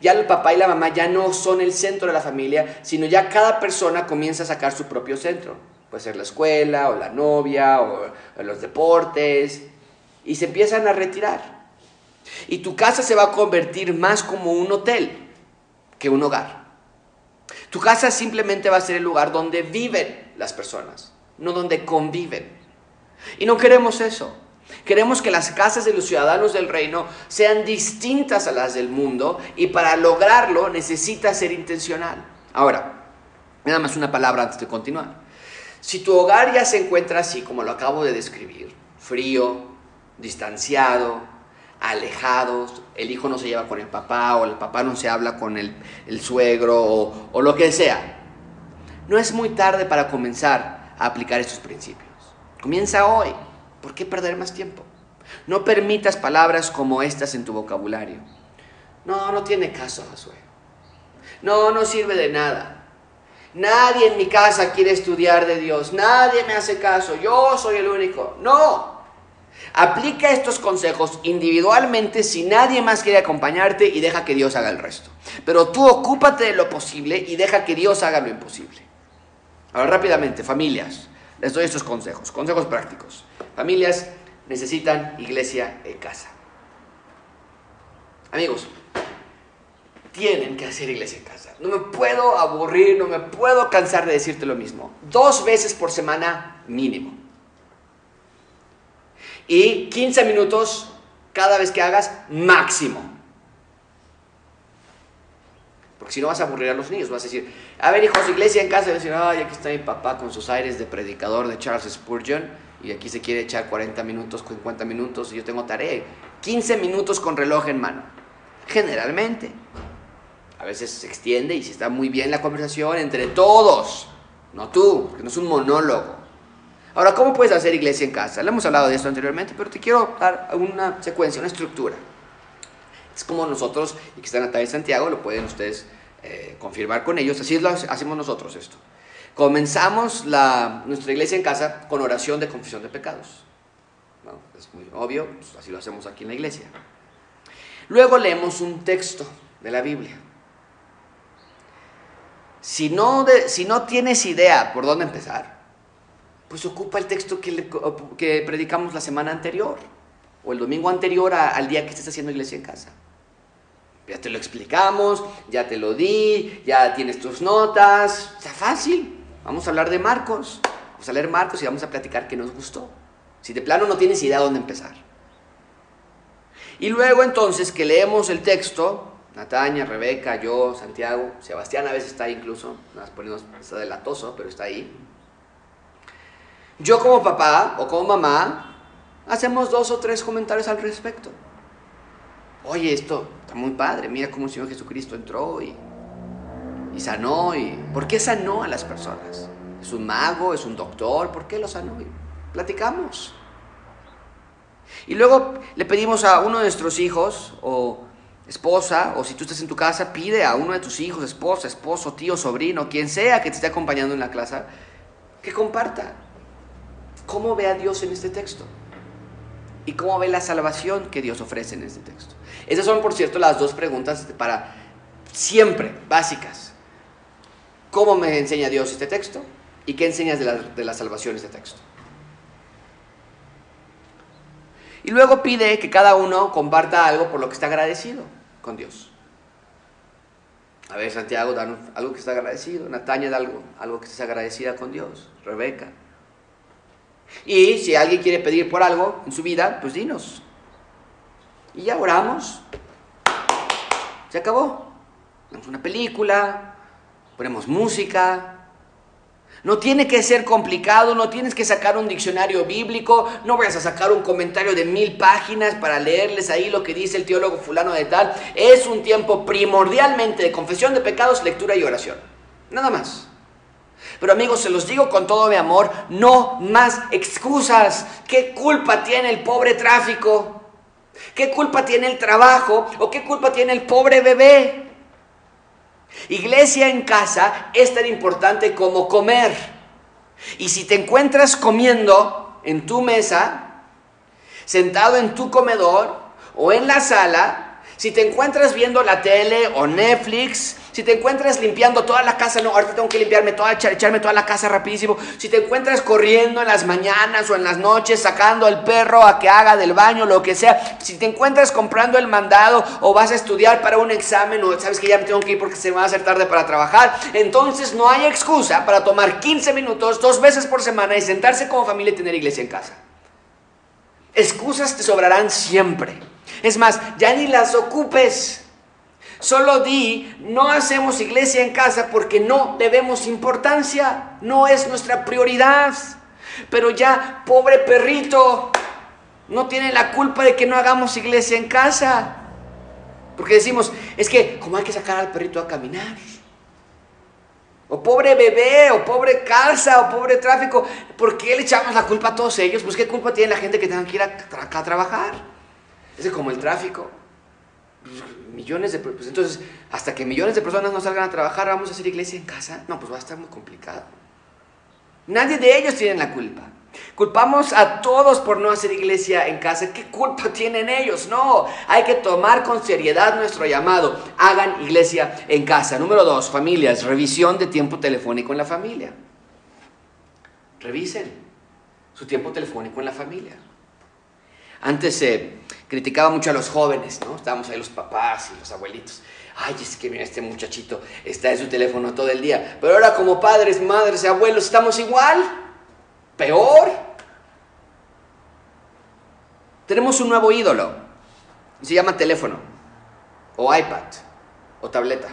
ya el papá y la mamá ya no son el centro de la familia, sino ya cada persona comienza a sacar su propio centro. Puede ser la escuela, o la novia, o, los deportes, y se empiezan a retirar. Y tu casa se va a convertir más como un hotel que un hogar. Tu casa simplemente va a ser el lugar donde viven las personas, no donde conviven. Y no queremos eso. Queremos que las casas de los ciudadanos del reino sean distintas a las del mundo y para lograrlo necesita ser intencional. Ahora, nada más una palabra antes de continuar. Si tu hogar ya se encuentra así como lo acabo de describir, frío, distanciado, alejados, el hijo no se lleva con el papá o el papá no se habla con el, suegro o, o lo que sea, no es muy tarde para comenzar a aplicar estos principios. Comienza hoy. ¿Por qué perder más tiempo? No permitas palabras como estas en tu vocabulario. No, no tiene caso, Josué. No, no sirve de nada. Nadie en mi casa quiere estudiar de Dios. Nadie me hace caso. Yo soy el único. No. Aplica estos consejos individualmente si nadie más quiere acompañarte y deja que Dios haga el resto. Pero tú ocúpate de lo posible y deja que Dios haga lo imposible. Ahora rápidamente, familias, les doy estos consejos, consejos prácticos. Familias necesitan iglesia en casa. Amigos, tienen que hacer iglesia en casa. No me puedo aburrir, no me puedo cansar de decirte lo mismo. Dos veces por semana mínimo. Y 15 minutos cada vez que hagas máximo. Si no vas a aburrir a los niños, vas a decir, a ver hijos, iglesia en casa, y decir, ay, aquí está mi papá con sus aires de predicador de Charles Spurgeon y aquí se quiere echar 40 minutos, 50 minutos, y yo tengo tarea. 15 minutos con reloj en mano. Generalmente. A veces se extiende y si está muy bien la conversación entre todos, no tú, que no es un monólogo. Ahora, ¿cómo puedes hacer iglesia en casa? Le hemos hablado de esto anteriormente, pero te quiero dar una secuencia, una estructura. Es como nosotros, y que están a través de Santiago, lo pueden ustedes eh, confirmar con ellos, así lo hacemos nosotros esto. Comenzamos la, nuestra iglesia en casa con oración de confesión de pecados. es muy obvio, pues, así lo hacemos aquí en la iglesia. Luego leemos un texto de la Biblia. Si no, si no tienes idea por dónde empezar, pues ocupa el texto que, que predicamos la semana anterior o el domingo anterior al día que estés haciendo iglesia en casa. Ya te lo explicamos, ya te lo di, ya tienes tus notas, está fácil. Vamos a hablar de Marcos. Vamos a leer Marcos y vamos a platicar qué nos gustó. Si de plano no tienes idea de dónde empezar. Y luego entonces que leemos el texto, Nataña, Rebeca, yo, Santiago, Sebastián a veces está ahí incluso, nada más está delatoso, pero está ahí. Yo como papá o como mamá, hacemos dos o tres comentarios al respecto. Oye, esto está muy padre, mira cómo el Señor Jesucristo entró y y sanó. ¿Por qué sanó a las personas? ¿Es un mago? ¿Es un doctor? ¿Por qué lo sanó? platicamos. Y luego le pedimos a uno de nuestros hijos o esposa, o si tú estás en tu casa, pide a uno de tus hijos, esposa, esposo, tío, sobrino, quien sea que te esté acompañando en la clase, que comparta cómo ve a Dios en este texto y cómo ve la salvación que Dios ofrece en este texto. Esas son, por cierto, las dos preguntas para siempre básicas. ¿Cómo me enseña Dios este texto? ¿Y qué enseñas de la, de la salvación este texto? Y luego pide que cada uno comparta algo por lo que está agradecido con Dios. A ver, Santiago, da algo que está agradecido. Nataña, da algo, algo que estés agradecida con Dios. Rebeca. Y si alguien quiere pedir por algo en su vida, pues dinos. Y ya oramos. Se acabó. Ponemos una película, ponemos música, no tiene que ser complicado, no tienes que sacar un diccionario bíblico, no vayas a sacar un comentario de mil páginas para leerles ahí lo que dice el teólogo fulano de tal. Es un tiempo primordialmente de confesión de pecados, lectura y oración. Nada más. Pero amigos, se los digo con todo mi amor, no más excusas. ¿Qué culpa tiene el pobre tráfico? ¿Qué culpa tiene el trabajo? ¿O qué culpa tiene el pobre bebé? Iglesia en casa es tan importante como comer. Y si te encuentras comiendo en tu mesa, sentado en tu comedor o en la sala, si te encuentras viendo la tele o Netflix, si te encuentras limpiando toda la casa, no, ahorita tengo que limpiarme toda, echarme toda la casa rapidísimo. Si te encuentras corriendo en las mañanas o en las noches, sacando al perro a que haga del baño, lo que sea. Si te encuentras comprando el mandado o vas a estudiar para un examen o sabes que ya me tengo que ir porque se me va a hacer tarde para trabajar, entonces no hay excusa para tomar 15 minutos dos veces por semana y sentarse como familia y tener iglesia en casa. Excusas te sobrarán siempre. Es más, ya ni las ocupes. Solo di, no hacemos iglesia en casa porque no debemos importancia, no es nuestra prioridad. Pero ya, pobre perrito, no tiene la culpa de que no hagamos iglesia en casa. Porque decimos, es que como hay que sacar al perrito a caminar. O pobre bebé, o pobre casa, o pobre tráfico. ¿Por qué le echamos la culpa a todos ellos? Pues qué culpa tiene la gente que tenga que ir a, a trabajar. Es como el tráfico millones de pues entonces hasta que millones de personas no salgan a trabajar vamos a hacer iglesia en casa no pues va a estar muy complicado. Nadie de ellos tiene la culpa. Culpamos a todos por no hacer iglesia en casa. Qué culpa tienen ellos no hay que tomar con seriedad nuestro llamado. Hagan iglesia en casa. Número dos familias revisión de tiempo telefónico en la familia. Revisen su tiempo telefónico en la familia. Antes se criticaba mucho a los jóvenes, ¿no? Estábamos ahí los papás y los abuelitos. Ay, es que mira, este muchachito está en su teléfono todo el día. Pero ahora como padres, madres abuelos estamos igual. Peor. Tenemos un nuevo ídolo. Se llama teléfono. O iPad. O tableta.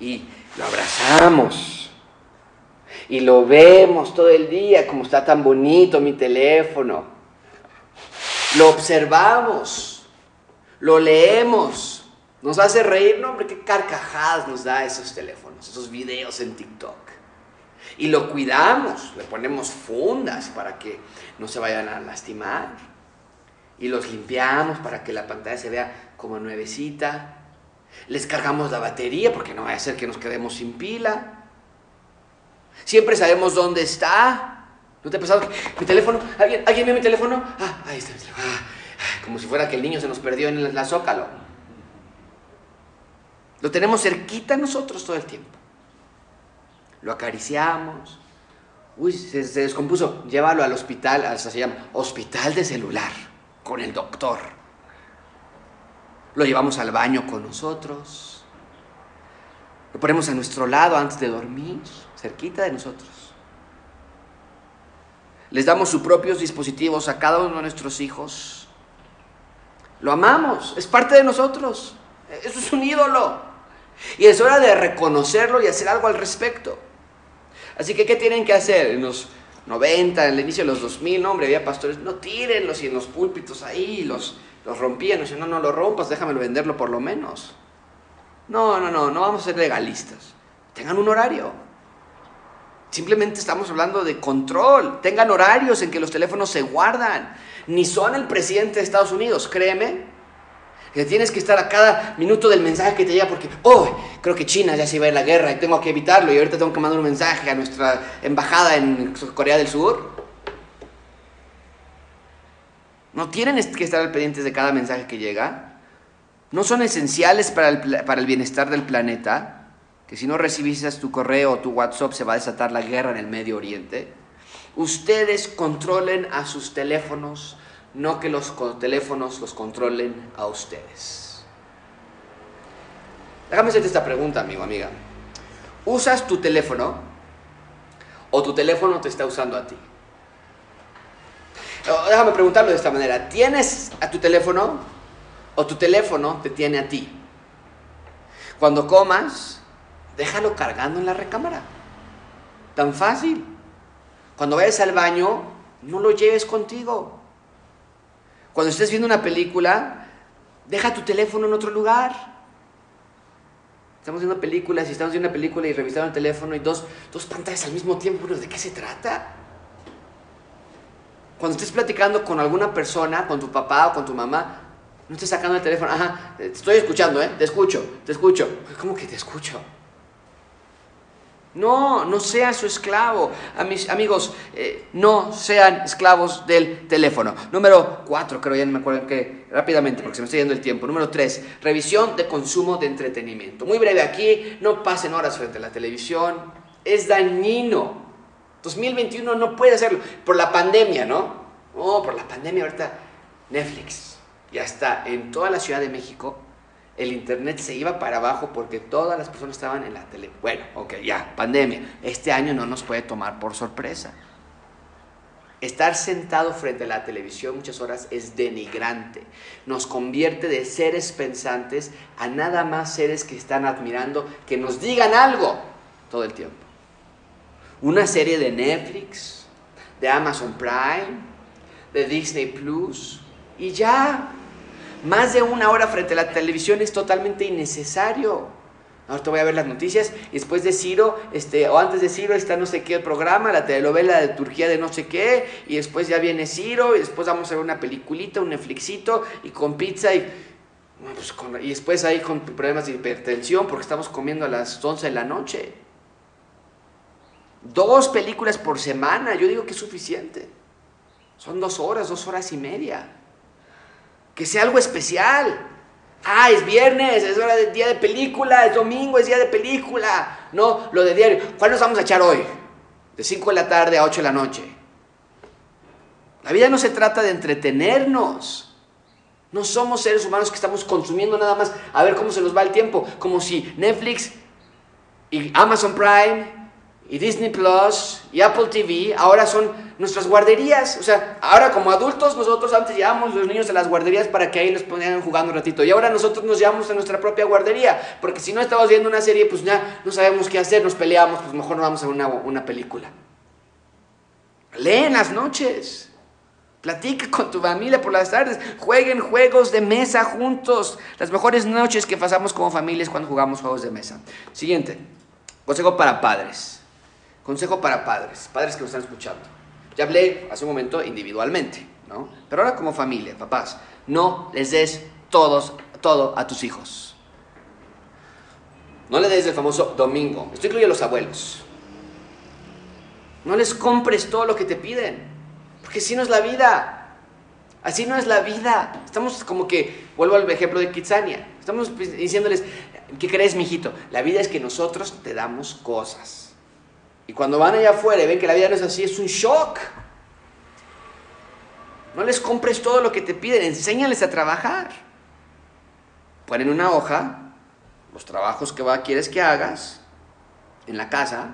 Y lo abrazamos. Y lo vemos todo el día, como está tan bonito mi teléfono lo observamos, lo leemos, nos hace reír, no hombre, qué carcajadas nos da esos teléfonos, esos videos en TikTok. Y lo cuidamos, le ponemos fundas para que no se vayan a lastimar. Y los limpiamos para que la pantalla se vea como nuevecita. Les cargamos la batería porque no vaya a ser que nos quedemos sin pila. Siempre sabemos dónde está. ¿No te ha pasado que mi teléfono? ¿Alguien, ¿alguien mi teléfono? Ah, ahí está mi teléfono. Ah, ah, como si fuera que el niño se nos perdió en la zócalo. Lo tenemos cerquita nosotros todo el tiempo. Lo acariciamos. Uy, se, descompuso. Llévalo al hospital, hasta se llama hospital de celular, con el doctor. Lo llevamos al baño con nosotros. Lo ponemos a nuestro lado antes de dormir, cerquita de nosotros. Les damos sus propios dispositivos a cada uno de nuestros hijos. Lo amamos, es parte de nosotros. Eso es un ídolo. Y es hora de reconocerlo y hacer algo al respecto. Así que, ¿qué tienen que hacer? En los 90, en el inicio de los 2000, no, hombre, había pastores, no tírenlos y en los púlpitos ahí los, los rompían. No, no, no lo rompas, déjamelo venderlo por lo menos. No, no, no, no vamos a ser legalistas. Tengan un horario. Simplemente estamos hablando de control. Tengan horarios en que los teléfonos se guardan. Ni son el presidente de Estados Unidos, créeme. Que tienes que estar a cada minuto del mensaje que te llega porque, oh, creo que China ya se iba a ir la guerra y tengo que evitarlo y ahorita tengo que mandar un mensaje a nuestra embajada en Corea del Sur. No tienen que estar al pendientes de cada mensaje que llega. No son esenciales para el, para el bienestar del planeta. Que si no recibiste tu correo o tu WhatsApp se va a desatar la guerra en el Medio Oriente. Ustedes controlen a sus teléfonos no que los teléfonos los controlen a ustedes. Déjame hacerte esta pregunta, amigo, amiga. ¿Usas tu teléfono o tu teléfono te está usando a ti? Déjame preguntarlo de esta manera. ¿Tienes a tu teléfono o tu teléfono te tiene a ti? Cuando comas, déjalo cargando en la recámara. Tan fácil. Cuando vayas al baño, no lo lleves contigo. Cuando estés viendo una película, deja tu teléfono en otro lugar. Estamos viendo películas y estamos viendo una película y revisando el teléfono y dos, dos pantallas al mismo tiempo. ¿De qué se trata? Cuando estés platicando con alguna persona, con tu papá o con tu mamá, no estés sacando el teléfono. Ajá, te estoy escuchando, ¿eh? Te escucho, te escucho. ¿Cómo que te escucho? No, no sea su esclavo. A mis amigos, eh, no sean esclavos del teléfono. Número cuatro, creo ya no me acuerdo que rápidamente, porque se me está yendo el tiempo. Número tres, revisión de consumo de entretenimiento. Muy breve aquí, no pasen horas frente a la televisión. Es dañino. 2021 no puede hacerlo. Por la pandemia, ¿no? Oh, por la pandemia ahorita Netflix ya está en toda la Ciudad de México el internet se iba para abajo porque todas las personas estaban en la tele. Bueno, ok, ya, pandemia. Este año no nos puede tomar por sorpresa. Estar sentado frente a la televisión muchas horas es denigrante. Nos convierte de seres pensantes a nada más seres que están admirando que nos digan algo todo el tiempo. Una serie de Netflix, de Amazon Prime, de Disney Plus y ya, más de una hora frente a la televisión es totalmente innecesario. Ahorita voy a ver las noticias y después de Ciro, este, o antes de Ciro está no sé qué programa, la telenovela de Turquía de no sé qué, y después ya viene Ciro, y después vamos a ver una peliculita, un Netflixito, y con pizza, y, pues y después ahí con problemas de hipertensión porque estamos comiendo a las 11 de la noche. Dos películas por semana, yo digo que es suficiente. Son dos horas, dos horas y media que sea algo especial. Ah, es viernes, es hora de día de película, es domingo, es día de película. No, lo de diario. ¿Cuál nos vamos a echar hoy? De 5 de la tarde a 8 de la noche. La vida no se trata de entretenernos. No somos seres humanos que estamos consumiendo nada más a ver cómo se nos va el tiempo. Como si Netflix y Amazon Prime y Disney Plus y Apple TV ahora son nuestras guarderías. O sea, ahora como adultos nosotros antes llevábamos los niños a las guarderías para que ahí nos ponieran jugando un ratito. Y ahora nosotros nos llevamos a nuestra propia guardería. Porque si no estamos viendo una serie, pues ya no sabemos qué hacer, nos peleamos, pues mejor nos vamos a una, una película. Leen las noches. Platica con tu familia por las tardes. Jueguen juegos de mesa juntos. Las mejores noches que pasamos como familias cuando jugamos juegos de mesa. Siguiente. Consejo para padres. Consejo para padres, padres que nos están escuchando. Ya hablé hace un momento individualmente, ¿no? Pero ahora como familia, papás, no les des todos, todo a tus hijos. No le des el famoso domingo. Esto incluye a los abuelos. No les compres todo lo que te piden. Porque así no es la vida. Así no es la vida. Estamos como que, vuelvo al ejemplo de Kitsania. Estamos diciéndoles, ¿qué crees, mijito? La vida es que nosotros te damos cosas. Y cuando van allá afuera y ven que la vida no es así, es un shock. No les compres todo lo que te piden, enséñales a trabajar. Ponen una hoja, los trabajos que va, quieres que hagas en la casa,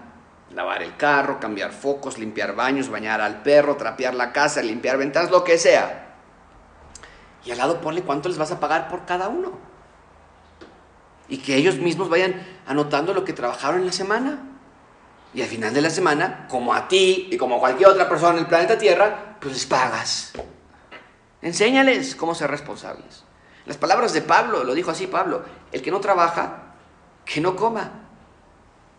lavar el carro, cambiar focos, limpiar baños, bañar al perro, trapear la casa, limpiar ventanas, lo que sea. Y al lado ponle cuánto les vas a pagar por cada uno. Y que ellos mismos vayan anotando lo que trabajaron en la semana. Y al final de la semana, como a ti y como a cualquier otra persona en el planeta Tierra, pues les pagas. Enséñales cómo ser responsables. Las palabras de Pablo, lo dijo así Pablo, el que no trabaja, que no coma.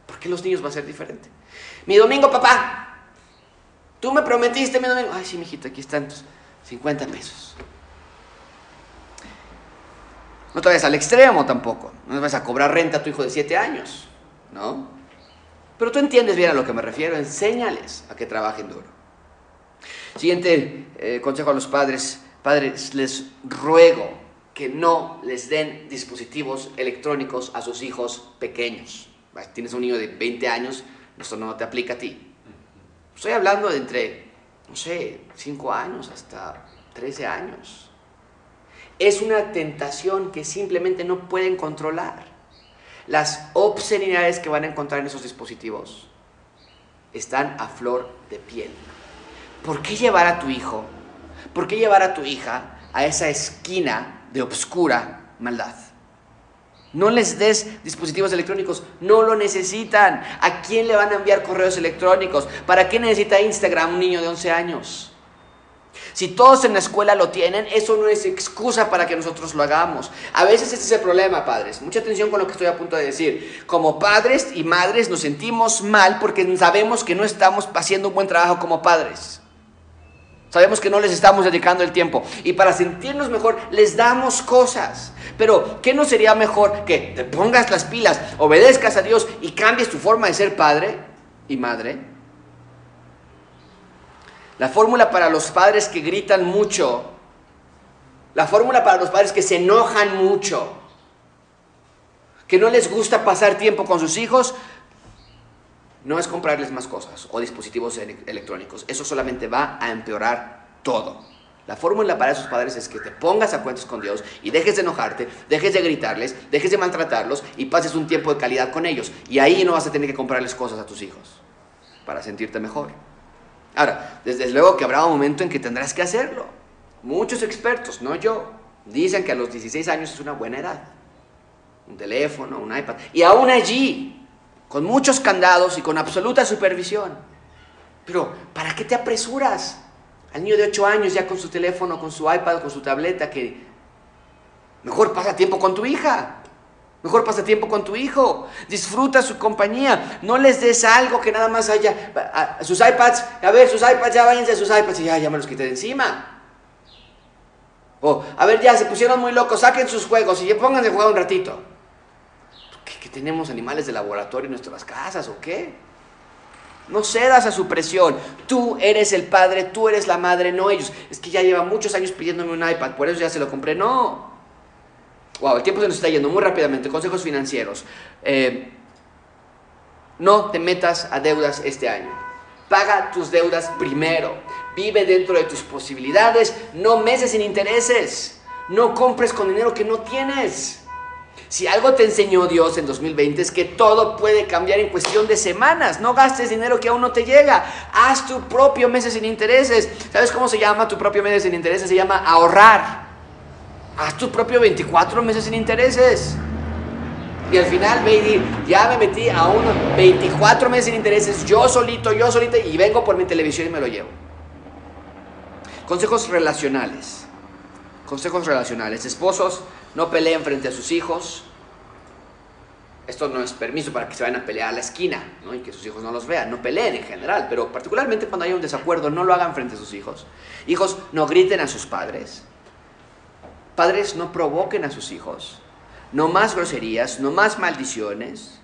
¿Por qué los niños va a ser diferente? Mi domingo, papá, tú me prometiste mi domingo. Ay, sí, mijito, aquí están tus 50 pesos. No te vayas al extremo tampoco. No vas a cobrar renta a tu hijo de 7 años, ¿no? Pero tú entiendes bien a lo que me refiero. Enséñales a que trabajen duro. Siguiente eh, consejo a los padres. Padres, les ruego que no les den dispositivos electrónicos a sus hijos pequeños. Tienes un niño de 20 años, esto no te aplica a ti. Estoy hablando de entre, no sé, 5 años hasta 13 años. Es una tentación que simplemente no pueden controlar. Las obscenidades que van a encontrar en esos dispositivos están a flor de piel. ¿Por qué llevar a tu hijo? ¿Por qué llevar a tu hija a esa esquina de obscura maldad? No les des dispositivos electrónicos, no lo necesitan. ¿A quién le van a enviar correos electrónicos? ¿Para qué necesita Instagram un niño de 11 años? Si todos en la escuela lo tienen, eso no es excusa para que nosotros lo hagamos. A veces este es el problema, padres. Mucha atención con lo que estoy a punto de decir. Como padres y madres nos sentimos mal porque sabemos que no estamos haciendo un buen trabajo como padres. Sabemos que no les estamos dedicando el tiempo. Y para sentirnos mejor, les damos cosas. Pero, ¿qué no sería mejor que te pongas las pilas, obedezcas a Dios y cambies tu forma de ser padre y madre? La fórmula para los padres que gritan mucho, la fórmula para los padres que se enojan mucho, que no les gusta pasar tiempo con sus hijos, no es comprarles más cosas o dispositivos electrónicos. Eso solamente va a empeorar todo. La fórmula para esos padres es que te pongas a cuentos con Dios y dejes de enojarte, dejes de gritarles, dejes de maltratarlos y pases un tiempo de calidad con ellos. Y ahí no vas a tener que comprarles cosas a tus hijos para sentirte mejor. Ahora, desde luego que habrá un momento en que tendrás que hacerlo. Muchos expertos, no yo, dicen que a los 16 años es una buena edad. Un teléfono, un iPad. Y aún allí, con muchos candados y con absoluta supervisión. Pero, ¿para qué te apresuras? Al niño de 8 años ya con su teléfono, con su iPad, con su tableta, que mejor pasa tiempo con tu hija. Mejor pasa tiempo con tu hijo. Disfruta su compañía. No les des algo que nada más haya. sus iPads, a ver, sus iPads, ya váyanse a sus iPads y ya, ya me los quité de encima. O, a ver, ya se pusieron muy locos, saquen sus juegos y pónganse a jugar un ratito que tenemos animales de laboratorio en nuestras casas o qué? No cedas a su presión. Tú eres el padre, tú eres la madre, no ellos. Es que ya lleva muchos años pidiéndome un iPad, por eso ya se lo compré. No. Wow, el tiempo se nos está yendo muy rápidamente. Consejos financieros. Eh, no te metas a deudas este año. Paga tus deudas primero. Vive dentro de tus posibilidades. No meses sin intereses. No compres con dinero que no tienes. Si algo te enseñó Dios en 2020 es que todo puede cambiar en cuestión de semanas. No gastes dinero que aún no te llega. Haz tu propio mes sin intereses. ¿Sabes cómo se llama tu propio mes sin intereses? Se llama ahorrar. Haz tu propio 24 meses sin intereses. Y al final, baby, ya me metí a unos 24 meses sin intereses, yo solito, yo solito, y vengo por mi televisión y me lo llevo. Consejos relacionales. Consejos relacionales. Esposos, no peleen frente a sus hijos. Esto no es permiso para que se vayan a pelear a la esquina y que sus hijos no los vean. No peleen en general, pero particularmente cuando hay un desacuerdo, no lo hagan frente a sus hijos. Hijos, no griten a sus padres. Padres, no provoquen a sus hijos. No más groserías, no más maldiciones,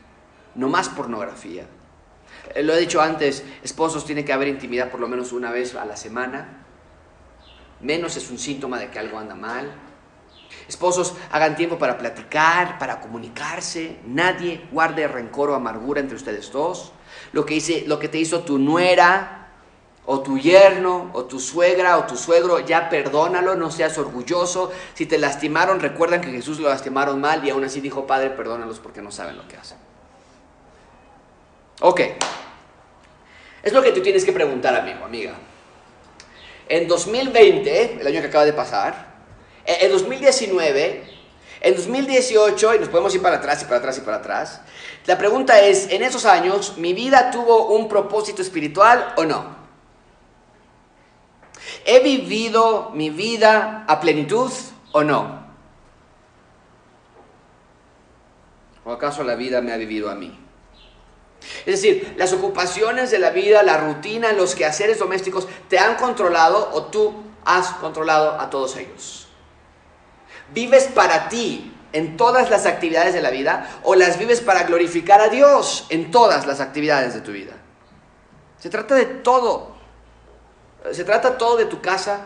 no más pornografía. Eh, lo he dicho antes, esposos tiene que haber intimidad por lo menos una vez a la semana. Menos es un síntoma de que algo anda mal. Esposos, hagan tiempo para platicar, para comunicarse. Nadie guarde rencor o amargura entre ustedes dos. Lo que, hice, lo que te hizo tu nuera, o tu yerno, o tu suegra, o tu suegro, ya perdónalo, no seas orgulloso. Si te lastimaron, recuerdan que Jesús lo lastimaron mal y aún así dijo, Padre, perdónalos porque no saben lo que hacen. Ok. Es lo que tú tienes que preguntar, amigo, amiga. En 2020, el año que acaba de pasar, en 2019, en 2018, y nos podemos ir para atrás y para atrás y para atrás, la pregunta es, en esos años, ¿mi vida tuvo un propósito espiritual o no? ¿He vivido mi vida a plenitud o no? ¿O acaso la vida me ha vivido a mí? Es decir, las ocupaciones de la vida, la rutina, los quehaceres domésticos, ¿te han controlado o tú has controlado a todos ellos? Vives para ti en todas las actividades de la vida o las vives para glorificar a Dios en todas las actividades de tu vida. Se trata de todo. Se trata todo de tu casa,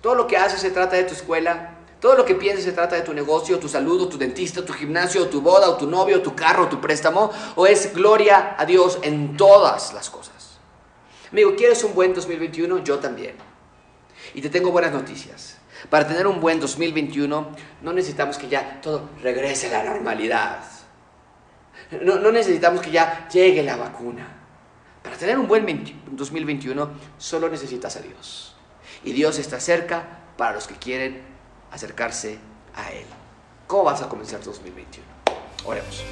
todo lo que haces se trata de tu escuela, todo lo que piensas se trata de tu negocio, tu salud, tu dentista, tu gimnasio, tu boda, o tu novio, tu carro, tu préstamo, o es gloria a Dios en todas las cosas. Amigo, ¿quieres un buen 2021? Yo también. Y te tengo buenas noticias. Para tener un buen 2021 no necesitamos que ya todo regrese a la normalidad. No, no necesitamos que ya llegue la vacuna. Para tener un buen 2021 solo necesitas a Dios. Y Dios está cerca para los que quieren acercarse a Él. ¿Cómo vas a comenzar 2021? Oremos.